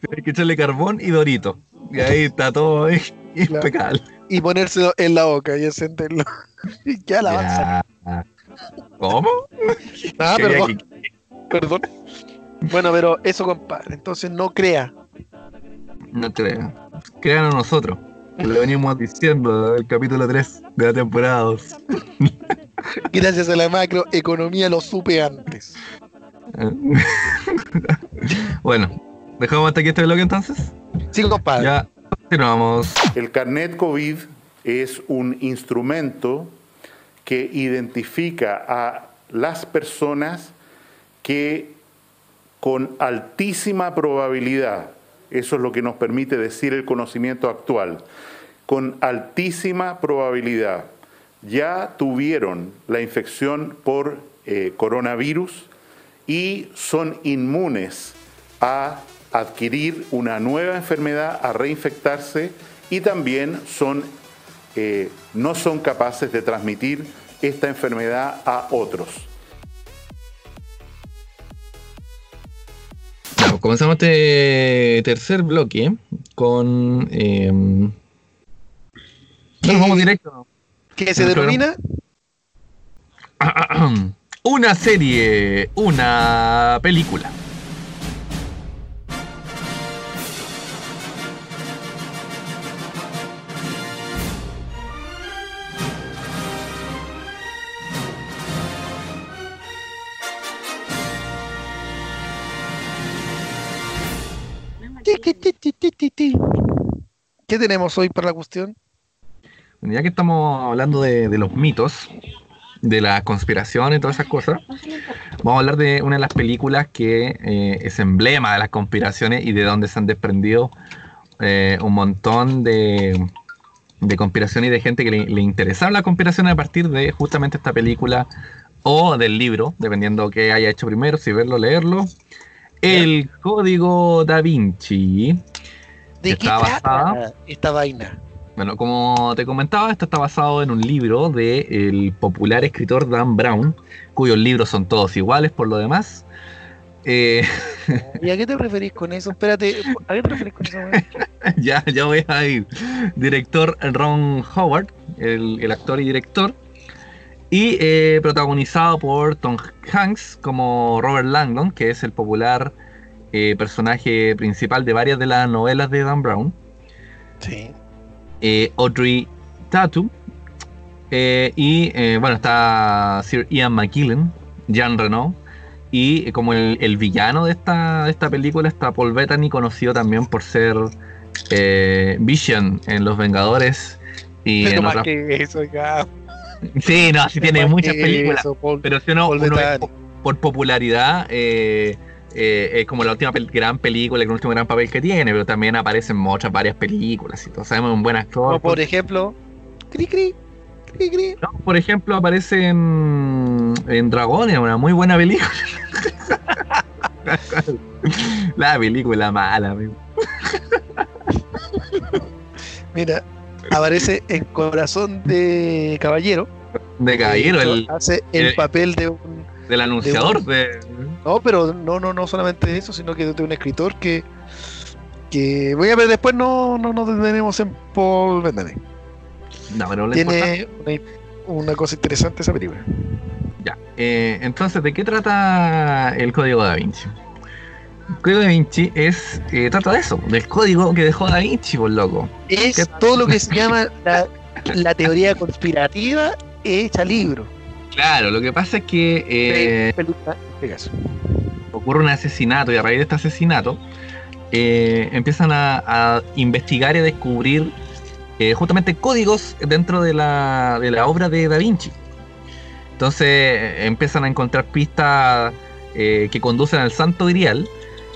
Tienes que echarle carbón y dorito. Y ahí está todo impecable. Y ponérselo en la boca y encenderlo. Y ya la avanza. Ya. ¿Cómo? Ah, perdón, perdón. Bueno, pero eso, compadre. Entonces no crea. No creo. Créanos nosotros. que Lo venimos diciendo del capítulo 3 de la temporada 2. Gracias a la macroeconomía lo supe antes. bueno, dejamos hasta aquí este bloque entonces. Sí, compadre. Ya continuamos. El carnet COVID es un instrumento que identifica a las personas que con altísima probabilidad, eso es lo que nos permite decir el conocimiento actual, con altísima probabilidad ya tuvieron la infección por eh, coronavirus y son inmunes a adquirir una nueva enfermedad, a reinfectarse y también son, eh, no son capaces de transmitir esta enfermedad a otros. Pues comenzamos este tercer bloque con. Eh, bueno, vamos directo. que se denomina Una serie, una película. ¿Qué tenemos hoy para la cuestión? Ya que estamos hablando de, los mitos, de las conspiraciones y todas esas cosas, vamos a hablar de una de las películas que eh, es emblema de las conspiraciones y de donde se han desprendido eh, un montón de, de conspiraciones y de gente que le, le interesaron las conspiraciones a partir de justamente esta película o del libro, dependiendo qué haya hecho primero, si verlo leerlo. El Código Da Vinci. ¿De qué Está trata basada- esta vaina? Bueno, como te comentaba, esto está basado en un libro del popular escritor Dan Brown, cuyos libros son todos iguales por lo demás. Eh, ¿Y a qué te referís con eso? Espérate, ¿a qué te referís con eso? ya, ya voy a ir. Director Ron Howard, el, el actor y director. Y eh, protagonizado por Tom Hanks como Robert Langdon, que es el popular eh, personaje principal de varias de las novelas de Dan Brown. Sí. eh, Audrey Tatu. y bueno, está Sir Ian McKellen, Jean Reno. Y como el, el villano de esta, de esta película está Paul Bettany, conocido también por ser Vision en Los Vengadores. Y Pero en más otras- que eso, ya. Sí, no, sí tiene muchas películas. eso, Paul- Pero si uno, uno ve por popularidad, eh, eh, es como la última pel- gran película, el último gran papel que tiene, pero también aparecen en otras varias películas y todo. Sabemos un buen actor. Como por ejemplo, cri cri, cri cri. No, por ejemplo, aparece en, en Dragones, una muy buena película. La película mala, amigo. Mira, aparece en Corazón de Caballero. De caballero, el, hace el el- papel de un. del anunciador de. No, pero no, no, no solamente eso, sino que de un escritor que. que voy a ver después, no, no nos detenemos en Paul Bettany. No, pero importante- Tiene una, una cosa interesante esa película. Ya. eh, entonces, ¿de qué trata el código da Vinci? Código da Vinci es. eh, trata de eso, del código que dejó da Vinci, por loco. Es ¿Qué? todo lo que se llama la, la teoría conspirativa hecha libro. Claro, lo que pasa es que. eh, ocurre un asesinato y a raíz de este asesinato eh, empiezan a, a investigar y a descubrir eh, justamente códigos dentro de la, de la obra de Da Vinci. Entonces empiezan a encontrar pistas que conducen al Santo Grial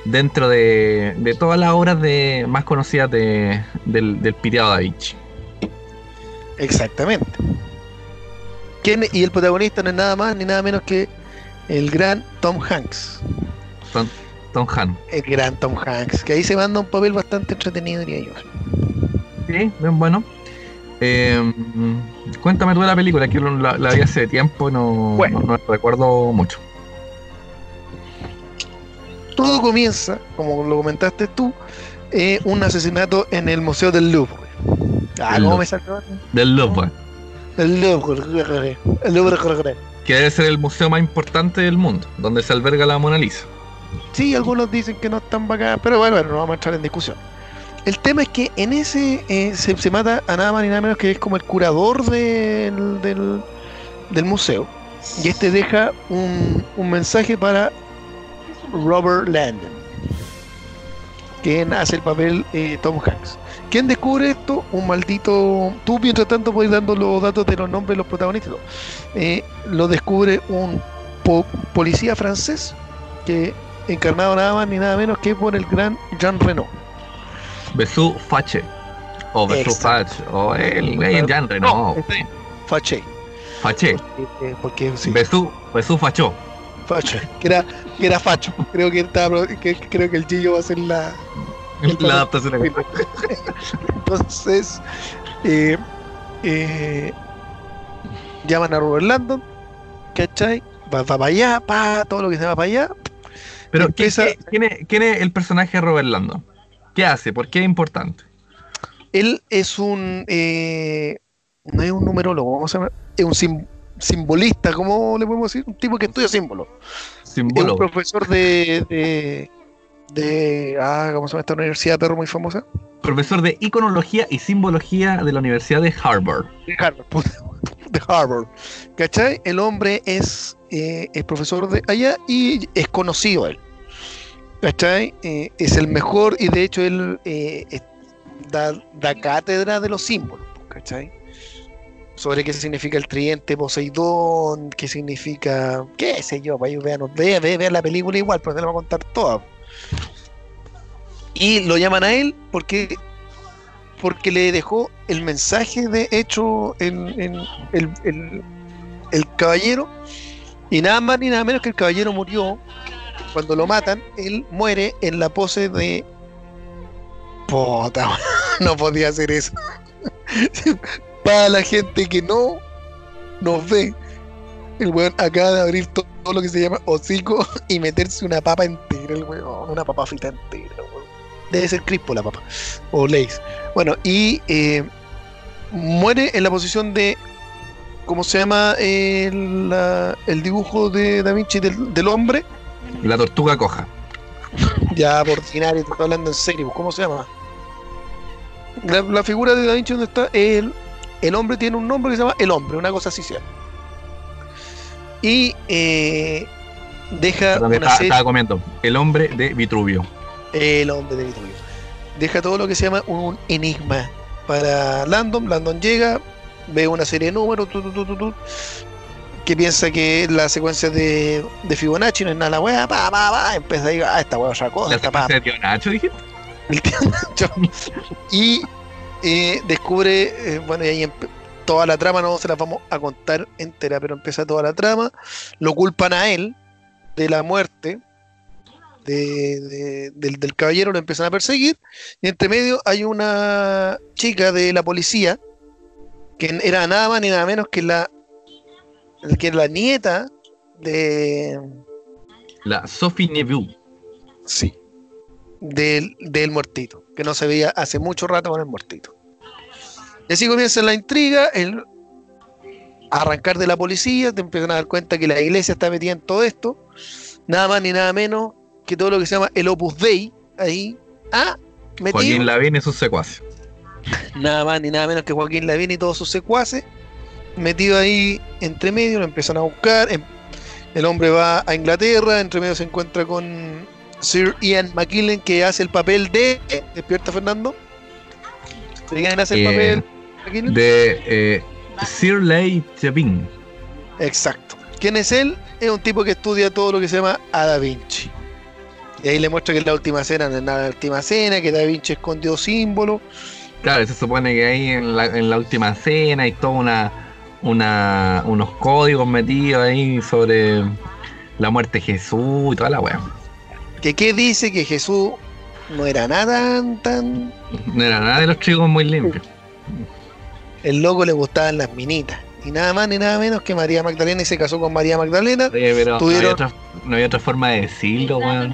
dentro de, de todas las obras de, más conocidas de- del, del piriado Da Vinci. Exactamente. ¿Quién- y el protagonista no es nada más ni nada menos que el gran Tom Hanks. Tom, Tom Han. El gran Tom Hanks, que ahí se manda un papel bastante entretenido, diría yo. Sí, bien bueno. Eh, cuéntame tú de la película, que la, la vi hace tiempo y no, Bueno. no, no recuerdo mucho. Todo comienza, como lo comentaste tú, eh, un asesinato en el Museo del Louvre. Ah, El ¿cómo Louvre. me salió? Del Louvre, El Louvre. El Louvre. que debe ser el museo más importante del mundo, donde se alberga la Mona Lisa. Sí, algunos dicen que no están bacán, pero bueno, bueno, no vamos a entrar en discusión. El tema es que en ese eh, se, se mata a nada más ni nada menos que es como el curador del, del, del museo. Y este deja un, un mensaje para Robert Landon, quien hace el papel eh, Tom Hanks. ¿Quién descubre esto? Un maldito. Tú, mientras tanto, puedes dando los datos de los nombres de los protagonistas. Eh, lo descubre un po- policía francés que encarnado nada más ni nada menos que por el gran Jean Reno. Besú Fache. O Besú. Fache. O el güey en genre, No, no. este- Faché. Fache. Eh, porque sí, Besú, Besú Fachó. Facho. Que era, que era Facho. Creo que, estaba, que creo que el Gillo va a ser la. La adaptación. Entonces, eh, eh, llaman a Robert Landon, ¿cachai? Va, va para allá, pa, todo lo que se va para allá. Pero, ¿quién, es, quién es el personaje de Robert Landon? ¿Qué hace? ¿Por qué es importante? Él es un. eh, no es un numerólogo, vamos a ver. Es un sim- simbolista, ¿cómo le podemos decir? Un tipo que estudia símbolos. Es un profesor de. de, de- ah, ¿cómo se llama esta universidad, perro, muy famosa? Profesor de iconología y simbología de la Universidad de Harvard. De Harvard, de Harvard. ¿Cachai? El hombre es, eh, es profesor de allá y es conocido él. ¿Cachai? Eh, es el mejor y de hecho él eh, da, da cátedra de los símbolos. ¿Cachai? Sobre qué significa el tridente Poseidón, qué significa, qué sé yo, para ellos vean, vean, la película igual, pero te la voy a contar toda. Y lo llaman a él porque porque le dejó el mensaje de hecho en, en el, el- el caballero. Y nada más ni nada menos que el caballero murió. Cuando lo matan él muere en la pose de puta no podía hacer eso para la gente que no nos ve el weón acaba de abrir todo lo que se llama hocico y meterse una papa entera, el weón. Una papa frita entera, weón. Debe ser crispo la papa. O Lays. Bueno, y eh, muere en la posición de. ¿Cómo se llama el, la- el dibujo de Da Vinci del, del hombre? La tortuga coja. Ya, por ordinario, te estoy hablando en serio. ¿Cómo se llama? La, la figura de Da Vinci donde está el, el hombre tiene un nombre que se llama el hombre, una cosa así se llama. Y eh, deja una serie, comiendo. El hombre de Vitruvio. el hombre de Vitruvio. Deja todo lo que se llama un enigma para Landon. Landon llega, ve una serie de números, tu, tu, tu, tu, tu, que piensa que la secuencia de, de Fibonacci no es nada la wea, pa, pa, pa, empieza a decir, ah, esta wea es otra cosa, La esta pa, de tío Nacho, dijiste. el tío Nacho. Y eh, descubre, eh, bueno, y ahí toda la trama, no se la vamos a contar entera, pero empieza toda la trama. Lo culpan a él de la muerte de- de- del, del caballero, lo empiezan a perseguir. Y entre medio hay una chica de la policía que era nada más ni nada menos que la, que la nieta de. La Sophie Neveu. Sí. Del, del muertito, que no se veía hace mucho rato con el muertito. Y así comienza la intriga, el arrancar de la policía, te empiezan a dar cuenta que la iglesia está metida en todo esto, nada más ni nada menos que todo lo que se llama el Opus Dei, ahí, ah, metido, Joaquín Lavín y sus secuaces. nada más ni nada menos que Joaquín Lavín y todos sus secuaces, metido ahí entre medio, lo empiezan a buscar, em- el hombre va a Inglaterra, entre medio se encuentra con Sir Ian McKellen que hace el papel de... ¿Despierta Fernando? ¿Quién hace el Eh, papel? De eh, Sir Lei Chepin. Exacto. ¿Quién es él? Es un tipo que estudia todo lo que se llama a Da Vinci. Y ahí le muestra que es la última cena no es la última cena, que Da Vinci escondió símbolos. Claro, se supone que ahí en la, en la última cena hay toda una, una unos códigos metidos ahí sobre la muerte de Jesús y toda la weá. Que qué dice que Jesús no era nada tan, tan... No era nada de los chicos muy limpios. El loco le gustaban las minitas. Y nada más ni nada menos que María Magdalena y se casó con María Magdalena. Oye, pero no Tuvieron- había, otra, no había otra forma de decirlo, weón.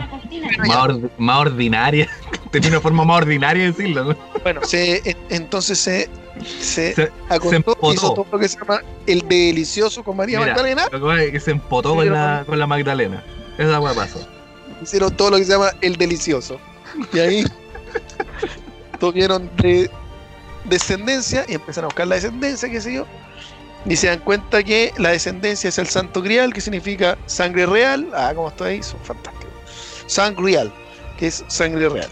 Más, or- más ordinaria. Tenía una forma más ordinaria de decirlo, ¿no? Bueno, se, en- entonces se, se, Se- acostó, empotó. hizo todo lo que se llama el delicioso con María Mira, Magdalena. Lo que pasa es que se empotó con la, con la Magdalena. Esa weá pasó. Hicieron todo lo que se llama el delicioso. Y ahí tuvieron de- descendencia y empezaron a buscar la descendencia, qué sé yo. Y se dan cuenta que la descendencia es el santo grial, que significa sangre real. Ah, como estoy ahí, son fantásticos. Sangrial, que es sangre real.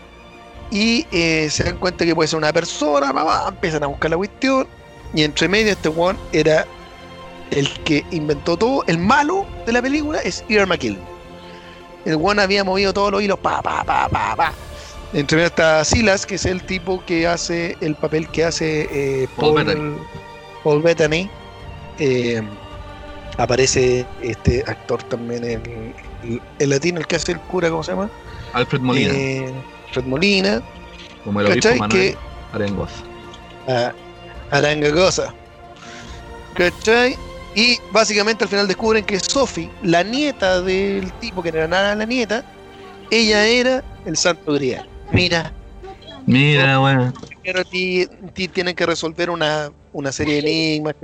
Y eh, se dan cuenta que puede ser una persona, mamá, empiezan a buscar la cuestión. Y entre medio este one era el que inventó todo, el malo de la película es Ian McKellen. El one había movido todos los hilos, pa, pa, pa, pa, pa. Entre medio está Silas, que es el tipo que hace el papel que hace eh, Paul Paul, Bettany. Paul Bettany. Eh, aparece este actor también, el, el- el latino, el que hace el cura, ¿cómo se llama? Alfred Molina, Eh, Fred Molina. como el obispo. Manuel Que Arengosa. a Aranga Cosa. ¿Cachai? Y básicamente al final descubren que Sophie, la nieta del tipo que no era nada la nieta, ella era el santo grial. Mira, Mira, weón. pero ti, ti tienen que resolver una, una serie de enigmas.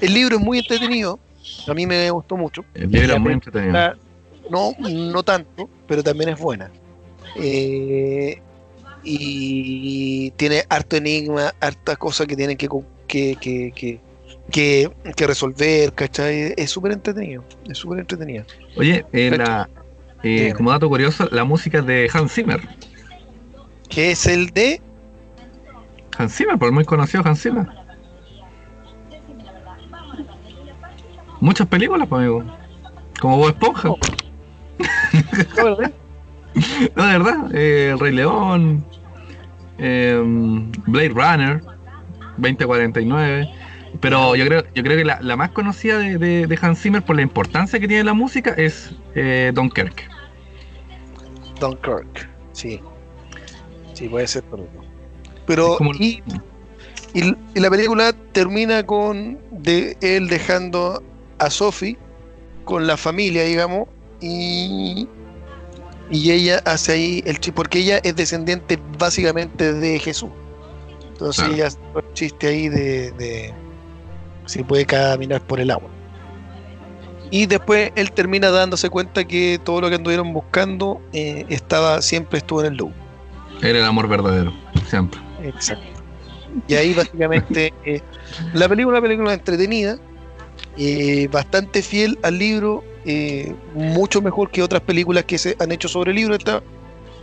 El libro es muy entretenido, a mí me gustó mucho. El libro es muy entretenido. No, no tanto, pero también es buena. Eh, y tiene harto enigma, harta cosa que tienen que, que, que, que, que, que resolver, ¿cachai? Es súper entretenido, es súper entretenido. Oye, eh, la, eh, como dato curioso, la música de Hans Zimmer. Que es el de Hans Zimmer, por muy conocido Hans Zimmer. Muchas películas, pues, amigo. Como Bob Esponja. No, de verdad. eh, El Rey León. eh, Blade Runner. 2049. Pero yo creo, yo creo que la, la más conocida de, de- de Hans Zimmer por la importancia que tiene la música es eh, Dunkirk. Dunkirk. Sí. Sí, puede ser por eso. Pero, como- y, y- y la película termina con de él dejando a Sophie con la familia, digamos, y, y ella hace ahí el chiste, porque ella es descendiente básicamente de Jesús. Entonces Claro. ella hace el chiste ahí de, de si puede caminar por el agua. Y después él termina dándose cuenta que todo lo que anduvieron buscando eh, estaba siempre estuvo en el loop. Era el amor verdadero, siempre. Exacto. Y ahí básicamente eh, la película, una película entretenida, eh, bastante fiel al libro, eh, mucho mejor que otras películas que se han hecho sobre el libro, está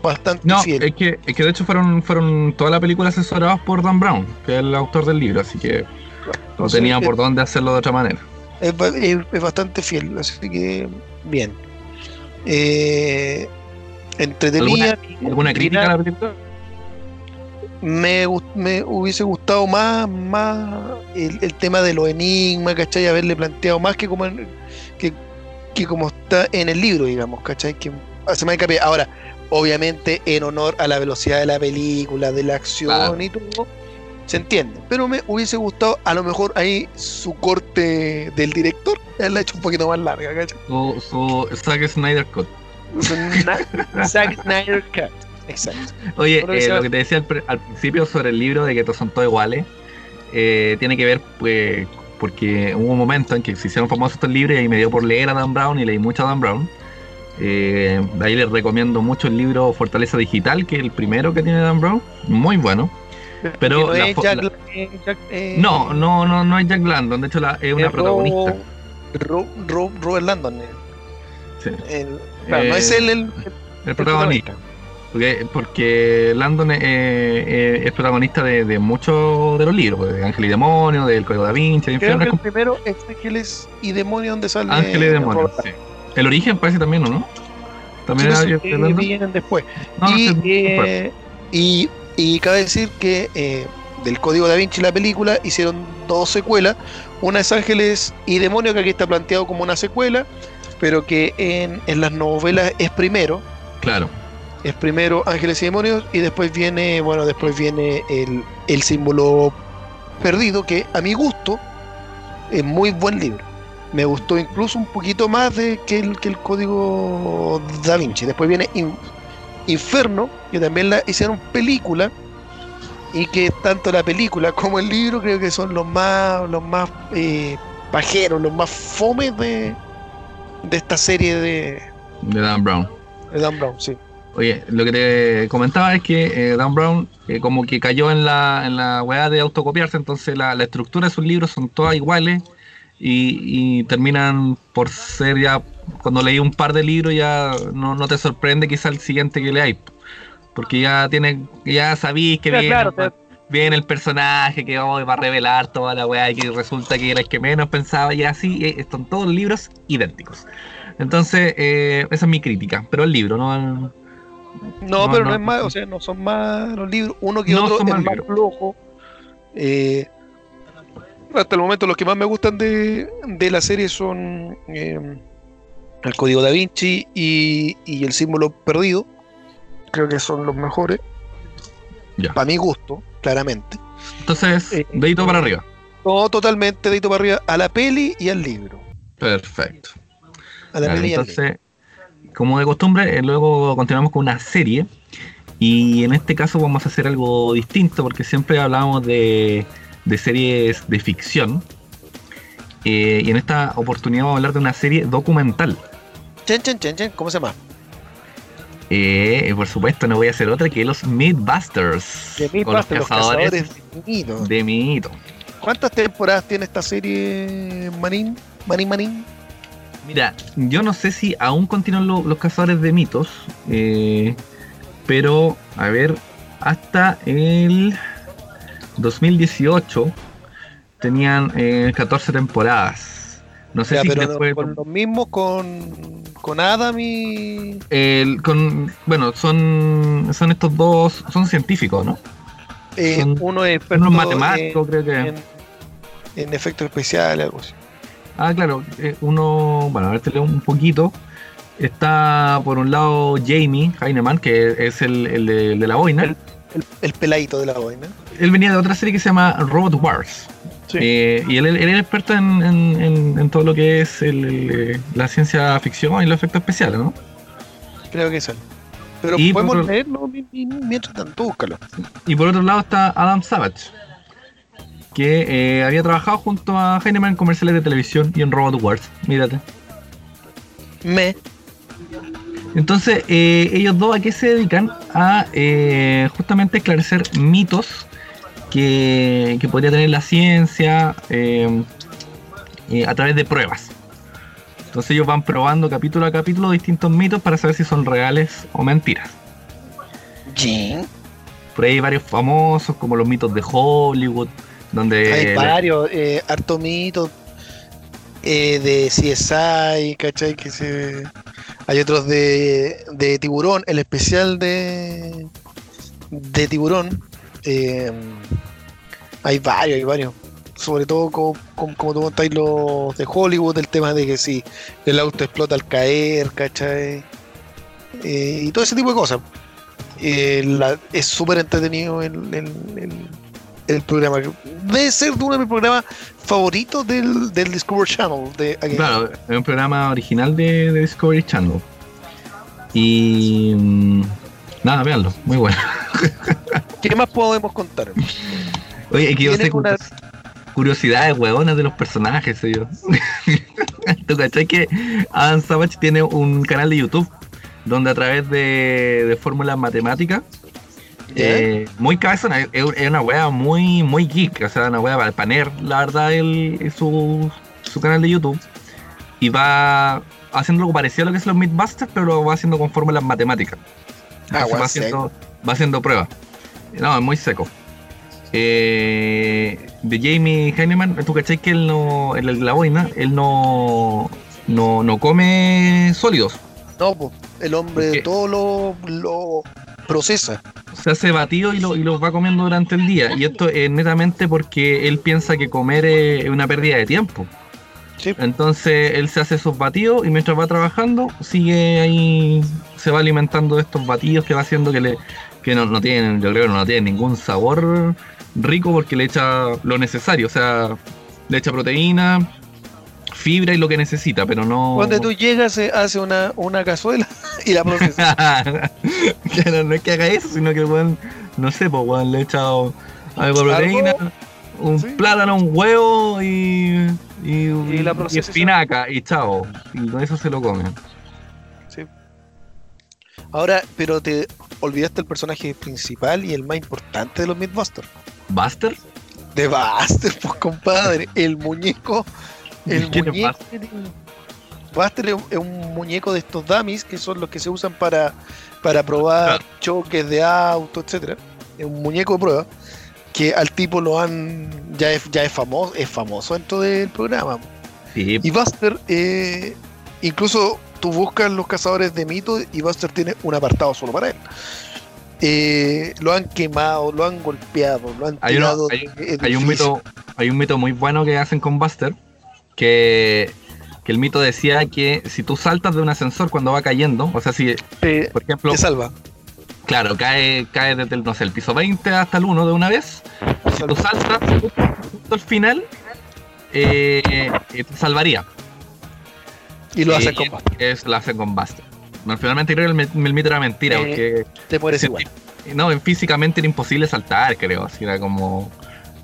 bastante No, fiel. es que, es que de hecho fueron, fueron toda la película asesorados por Dan Brown, que es el autor del libro, así que no tenía por dónde hacerlo de otra manera. es, es- es bastante fiel, así que bien. Eh, entretenida. ¿Alguna crítica a la película? me, me hubiese gustado más, más el, el tema de los enigmas, ¿cachai? Haberle planteado más que como, en- que, que como está en el libro, digamos, ¿cachai? Que hace más hincapié. Ahora, obviamente, en honor a la velocidad de la película, de la acción Claro. y todo, se entiende. Pero me hubiese gustado, a lo mejor, ahí su corte del director, la hecho un poquito más larga, ¿cachai? Su, su Zack Snyder Cut. Zack Snyder Cut. Exacto. Oye, que eh, lo que te decía al, pr- al principio sobre el libro de que todos son todos iguales, eh, tiene que ver pues, porque hubo un momento en que se hicieron famosos estos libros y ahí me dio por leer a Dan Brown y leí mucho a Dan Brown. Eh, de ahí les recomiendo mucho el libro Fortaleza Digital, que es el primero que tiene Dan Brown, muy bueno. Pero no es Jack- la- eh, Jack- eh, No, no, no, no es Jack Landon, de hecho la- es una protagonista. Ro- Ro- Ro- Robert Landon. eh. Sí, El- claro, no Eh, es él el, el el protagonista. Porque, porque Landon eh, eh, es protagonista de, de muchos de los libros, pues, de Ángel y Demonio, del Código da Vinci, de Creo que el primero es Ángeles y Demonios donde sale. Ángel y Demonio. Sí. El origen parece también, ¿o no? También Sí, vienen después. No, no y, sé, después. eh, y, y cabe decir que eh, del Código da Vinci, la película, hicieron dos secuelas. Una es Ángeles y Demonios, que aquí está planteado como una secuela, pero que en, en las novelas es primero. Claro. es primero Ángeles y Demonios y después viene, bueno, después viene el, el símbolo perdido, que a mi gusto es muy buen libro. Me gustó incluso un poquito más de que el, que el código Da Vinci. Después viene In- Inferno, que también la hicieron película, y que tanto la película como el libro creo que son los más, los más eh, pajeros, los más fomes de, de esta serie de, De Dan Brown. de Dan Brown, sí. Oye, lo que te comentaba es que eh, Dan Brown eh, como que cayó en la, en la weá de autocopiarse, entonces la, la estructura de sus libros son todas iguales y, y terminan por ser ya, cuando leí un par de libros ya no, no te sorprende quizá el siguiente que leáis, porque ya tiene, ya sabéis que viene, claro, te- viene el personaje que hoy va a revelar toda la weá y que resulta que era el que menos pensaba y así, son todos libros idénticos. Entonces, eh, esa es mi crítica, pero el libro, no el, No, No, pero no, no, es más, o sea, no son más los libros, uno que No otro son es más flojo. Eh, hasta el momento los que más me gustan de, de la serie son eh, el Código Da Vinci y, y el símbolo perdido. Creo que son los mejores, para mi gusto, claramente. Entonces, Eh, dedito para arriba. No totalmente dedito para arriba a la peli y al libro. Perfecto. A la peli y al libro. entonces, como de costumbre, eh, luego continuamos con una serie. Y en este caso vamos a hacer algo distinto porque siempre hablamos de, de series de ficción. Eh, y en esta oportunidad vamos a hablar de una serie documental. Chen, chen, chen, chen, ¿cómo se llama? Eh, por supuesto, no voy a hacer otra que los Mythbusters. The o los Mythbusters, los cazadores cazadores de mitos. de mito. ¿Cuántas temporadas tiene esta serie, Manín? Manín, Manín. Mira, yo no sé si aún continúan lo- los cazadores de mitos, eh, pero a ver, hasta el 2018 tenían eh, 14 temporadas. No sé Ya, si pero después. con los mismos, con, con Adam y. el- con, bueno, son, son estos dos, son científicos, ¿no? eh, Son uno es experto Unos matemáticos, creo que. en, en efectos especiales, algo así. Ah, claro, eh, uno, bueno, a ver, te leo un poquito. Está por un lado Jamie Heinemann, que es el, el de, el de la boina. El peladito de la boina. Él venía de otra serie que se llama Robot Wars. Sí. Eh, y él, él es experto en, en- en- en todo lo que es el- el- la ciencia ficción y los efectos especiales, ¿no? Creo que es él. Pero Y podemos por- leerlo mi- mi- mientras tanto, búscalo. Y por otro lado está Adam Savage, que eh, había trabajado junto a Heinemann en comerciales de televisión y en Robot Wars. Mírate. Me. Entonces, eh, ellos dos a qué se dedican? A eh, justamente esclarecer mitos que, que podría tener la ciencia eh, eh, a través de pruebas. Entonces ellos van probando capítulo a capítulo distintos mitos para saber si son reales o mentiras. Jin. Por ahí hay varios famosos como los mitos de Hollywood, donde Hay varios, eh, harto mito eh, de CSI, ¿cachai? Que se... Hay otros de, de Tiburón, el especial de, de Tiburón. Eh, hay varios, hay varios. Sobre todo como, como, como tú contáis los de Hollywood, el tema de que si el auto explota al caer, ¿cachai? Eh, y todo ese tipo de cosas. Eh, es súper entretenido el, el- el- el programa. Debe ser uno de mis programas favoritos del, del Discovery Channel. De. Claro, es un programa original de, de Discovery Channel. Y mm, nada, véanlo, muy bueno. ¿Qué más podemos contar? Oye, que yo sé una- curios- curiosidades huevonas de los personajes, yo. ¿Tú cachai que Adam Savage tiene un canal de YouTube donde a través de, de fórmulas matemáticas, eh, muy cabezona, es, es una wea muy, muy geek, o sea, una wea para paner, la verdad, el, su, su canal de YouTube. Y va haciendo algo parecido a lo que es los Mythbusters, pero lo va haciendo con fórmulas matemáticas. Ah, haciendo, va haciendo pruebas. No, es muy seco. Eh, de Jamie Heineman, tú cachai que él no, en la boina, él no, no, no come sólidos. No, po, el hombre ¿Por qué? todo lo, lo procesa. Se hace batido y, lo, y los va comiendo durante el día. Y esto es netamente porque él piensa que comer es una pérdida de tiempo. Sí. Entonces él se hace esos batidos y mientras va trabajando sigue ahí, se va alimentando de estos batidos que va haciendo que le que no, no tienen, yo creo que no tienen ningún sabor rico porque le echa lo necesario, o sea, le echa proteína, fibra y lo que necesita, pero no... Cuando tú llegas, se hace una, una cazuela y la procesa. claro, no es que haga eso, sino que weón, no sé, pues weón, le he echado algo de proteína, un Sí. plátano, un huevo y, y, Y la y espinaca y chao. Y con eso se lo comen. Ahora, pero te olvidaste el personaje principal y el más importante de los Mythbusters. ¿Buster? De Buster, pues compadre. El muñeco. El ¿Quién es muñeco. Buster es un- es un muñeco de estos dummies que son los que se usan para, para probar choques de auto, etcétera. Es un muñeco de prueba que al tipo lo han ya es ya es famoso es famoso dentro del programa. Sí, Y Buster, eh, incluso tú buscas los cazadores de mitos y Buster tiene un apartado solo para él. Eh, lo han quemado, lo han golpeado, lo han Hay uno- tirado hay- un mito, hay un mito muy bueno que hacen con Buster, que, que el mito decía que si tú saltas de un ascensor cuando va cayendo, o sea, si, por ejemplo, te salva. claro, cae, cae desde el, no sé, el piso 20 hasta el 1 de una vez, si tú saltas justo al final, eh, eh, te salvaría. Y lo hacen con Buster. Es, lo hacen con Buster. No, finalmente creo que el, el mito era mentira, Eh, porque Te mueres sí, igual. no, físicamente era imposible saltar, creo. Así era como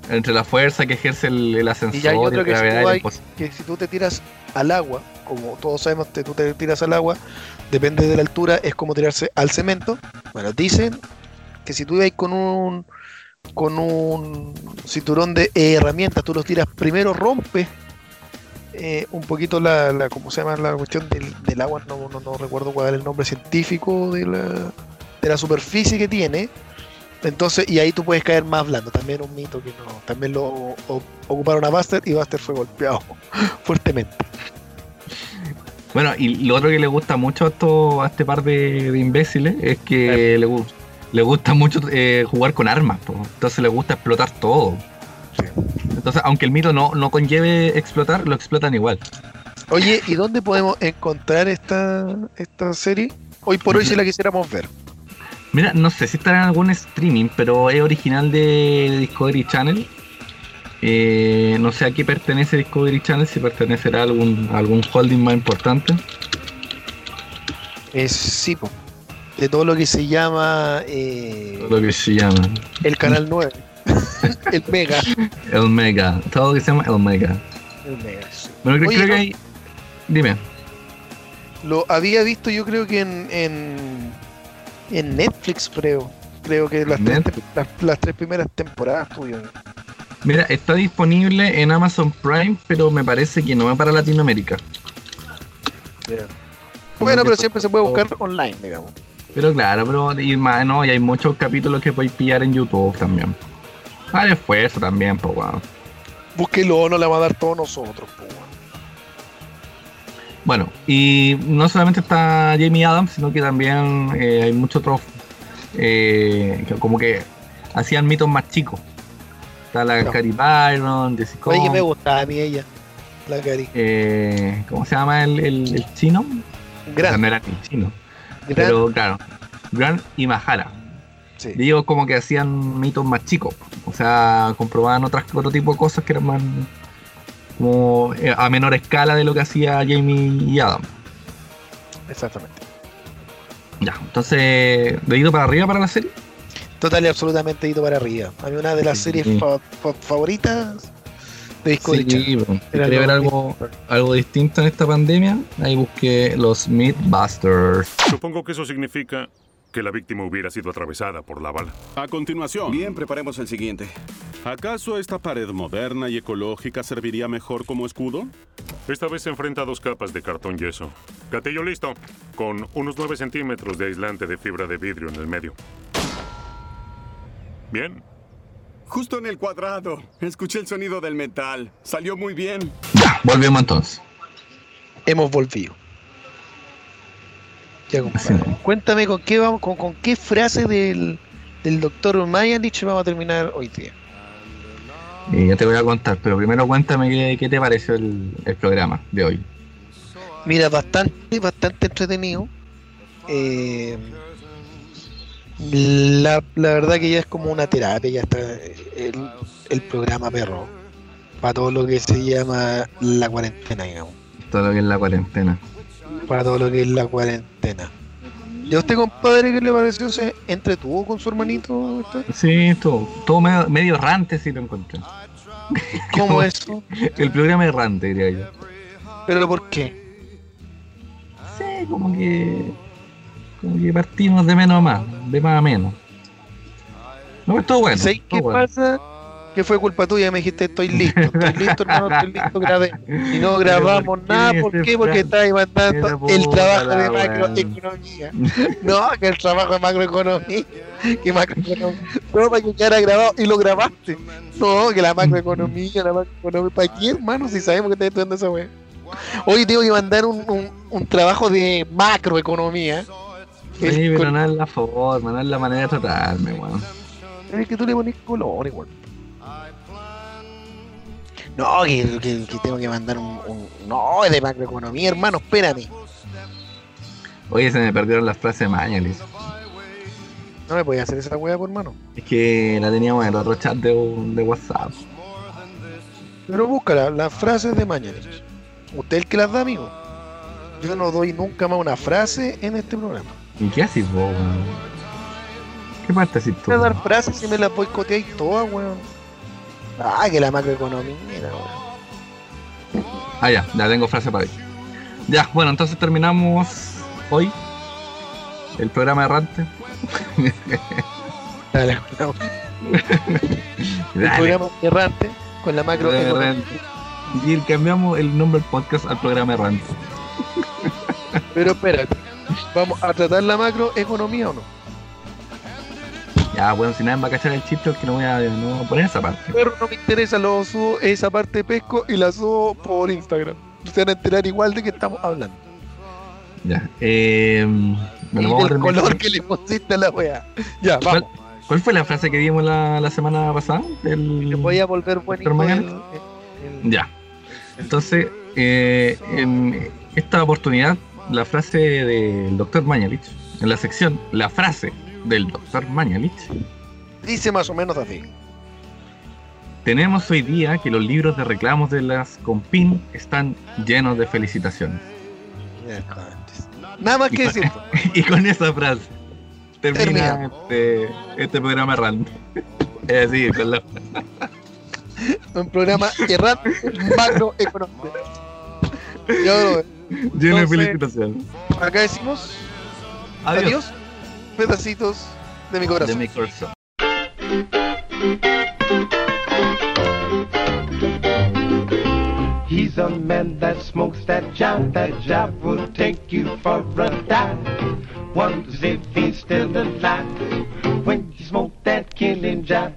entre la fuerza que ejerce el, el ascensor Y hay otro la que si gravedad tú era hay-. Que si tú te tiras al agua, como todos sabemos que tú te tiras al agua, depende de la altura, es como tirarse al cemento. Bueno, dicen que si tú ibas con un con un cinturón de herramientas, tú los tiras primero, rompes eh, un poquito la, la, ¿cómo se llama? La cuestión del, del agua, no, no, no recuerdo cuál es el nombre científico de la, de la superficie que tiene. Entonces, y ahí tú puedes caer más blando. También un mito que no. También lo o- ocuparon a Buster y Buster fue golpeado fuertemente. Bueno, y lo otro que le gusta mucho a, esto, a este par de, de imbéciles es que le, le gusta mucho eh, jugar con armas, entonces le gusta explotar todo. Entonces, aunque el mito no, no conlleve explotar, lo explotan igual. Oye, ¿y dónde podemos encontrar esta, esta serie? Hoy por hoy, si la quisiéramos ver. Mira, no sé si estará en algún streaming, pero es original de Discovery Channel. Eh, no sé a qué pertenece Discovery Channel, si pertenecerá a algún, a algún holding más importante. Es sí, po. de todo lo que se llama eh, Lo que se llama el canal 9. el Mega. el Mega. Todo lo que se llama el Mega. El Mega, sí. Bueno, creo, Oye, creo que hay. Dime. Lo había visto yo creo que en, en, en Netflix, creo. Creo que las, tres, las, las tres primeras temporadas tuvieron. Mira, está disponible en Amazon Prime, pero me parece que no va para Latinoamérica. Bueno, pero siempre se puede buscar online, digamos. Pero claro, pero y más, no, y hay muchos capítulos que podéis pillar en YouTube también. Ah, esfuerzo también, pues weón. Búsquelo, no le vamos a dar todos nosotros, po, weón. Bueno, y no solamente está Jamie Adams, sino que también eh, hay muchos otros eh, que como que hacían mitos más chicos. Está la No. Cari Byron, Jessica Oye, me gustaba a mí ella, la Cari. eh, ¿cómo se llama el, el- el chino? O sea, Gran, no era ni chino. gran, Pero claro, Grant y Mahara. Sí. Y ellos como que hacían mitos más chicos. O sea, comprobaban otras, otro tipo de cosas que eran más como eh, a menor escala de lo que hacía Jamie y Adam. exactamente. Ya, entonces, dedito para arriba para la serie. Total y absolutamente ido para arriba. A mí una de las Sí. series fa- fa- favoritas de Discovery. Sí, quería ver algo, algo distinto en esta pandemia, ahí busqué los Mythbusters. Supongo que eso significa que la víctima hubiera sido atravesada por la bala. A continuación, Bien, preparemos el siguiente. ¿acaso esta pared moderna y ecológica serviría mejor como escudo? Esta vez se enfrenta a dos capas de cartón yeso. Gatillo listo, con unos 9 centímetros de aislante de fibra de vidrio en el medio. Bien, Justo en el cuadrado. Escuché el sonido del metal. Salió muy bien. Ya, volvemos entonces. Hemos volvido. Ya, compadre. Sí. Cuéntame con qué vamos, con, con qué frase del, del doctor Mayanich vamos a terminar hoy día. Y ya te voy a contar, pero primero cuéntame qué, qué te pareció el, el programa de hoy. Mira, bastante, bastante entretenido. Eh, la, la verdad que ya es como una terapia, ya está el, el programa perro. Para todo lo que se llama la cuarentena, digamos. Todo lo que es la cuarentena. Para todo lo que es la cuarentena. ¿Y a usted, compadre, qué le pareció? ¿Se entretuvo con su hermanito? usted? Sí, todo, todo medio, medio errante si lo encontré. ¿Cómo eso? El programa errante, diría yo. ¿Pero por qué? Sí, como que. Como que partimos de menos a más, de más a menos. No, estuvo bueno. ¿Sabes qué bueno. pasa? Que fue culpa tuya, me dijiste estoy listo, estoy listo, hermano, estoy listo, grabé. Y no grabamos ¿por qué nada, ¿por qué? Porque estaba mandando el trabajo de macroeconomía. No, que el trabajo de macroeconomía, que macroeconomía, no, para que quedara grabado, y lo grabaste. No, que la macroeconomía, la macroeconomía, ¿para qué, hermano? Si sabemos que estás estudiando esa wea. Hoy tengo que mandar un, un, un trabajo de macroeconomía. Sí, pero con- no es la forma, no es la manera de tratarme, weón. Es que tú le pones color igual. No, que, que- que tengo que mandar un, un- No, es de macroeconomía, hermano, espérame. Oye, se me perdieron las frases de Mañalis. No me podía hacer esa weá, por hermano. Es que la teníamos en el otro chat de, de WhatsApp. Pero búscala, las frases de Mañanich. Usted es el que las da, amigo. Yo no doy nunca más una frase en este programa. ¿Y qué haces vos, weón? ¿Qué parte haces tú? Voy a dar frases y me las boicoteáis todas, weón. Ah, que la macroeconomía. Ah, ya, ya tengo frase para ahí. Ya, bueno, entonces terminamos hoy el programa errante. Dale, no. El Dale, programa errante con la macroeconomía. errante. Y cambiamos el nombre del podcast al programa errante. Pero espérate, ¿vamos a tratar la macroeconomía o no? Ya, bueno, si nadie va a cachar el chiste, es que no voy a, no voy a poner esa parte. Pero no me interesa, lo subo esa parte de pesco y la subo por Instagram. Se van a enterar igual de que estamos hablando. Ya, eh, bueno, y vamos a del terminar. color que le pusiste a la wea. Ya, ¿Cuál, vamos. cuál fue la frase que dimos la, la semana pasada? Del... Le voy a volver bonito el, el- Ya. Entonces, eh, en esta oportunidad, la frase del doctor Mañalich, en la sección, la frase del doctor Mañalich, Dice más o menos así. tenemos hoy día que los libros de reclamos de las Compin están llenos de felicitaciones. Nada más que decir. y con esa frase termina Termina. este, este programa random. Es decir, con la- Un programa errante macroeconómico. Lleno de felicitaciones. Acá decimos Adiós. adiós, pedacitos de mi corazón. De mi corazón. He's a man that smokes that job, that job will take you for a dive. Wonders if he's still alive when you smoke that killing job.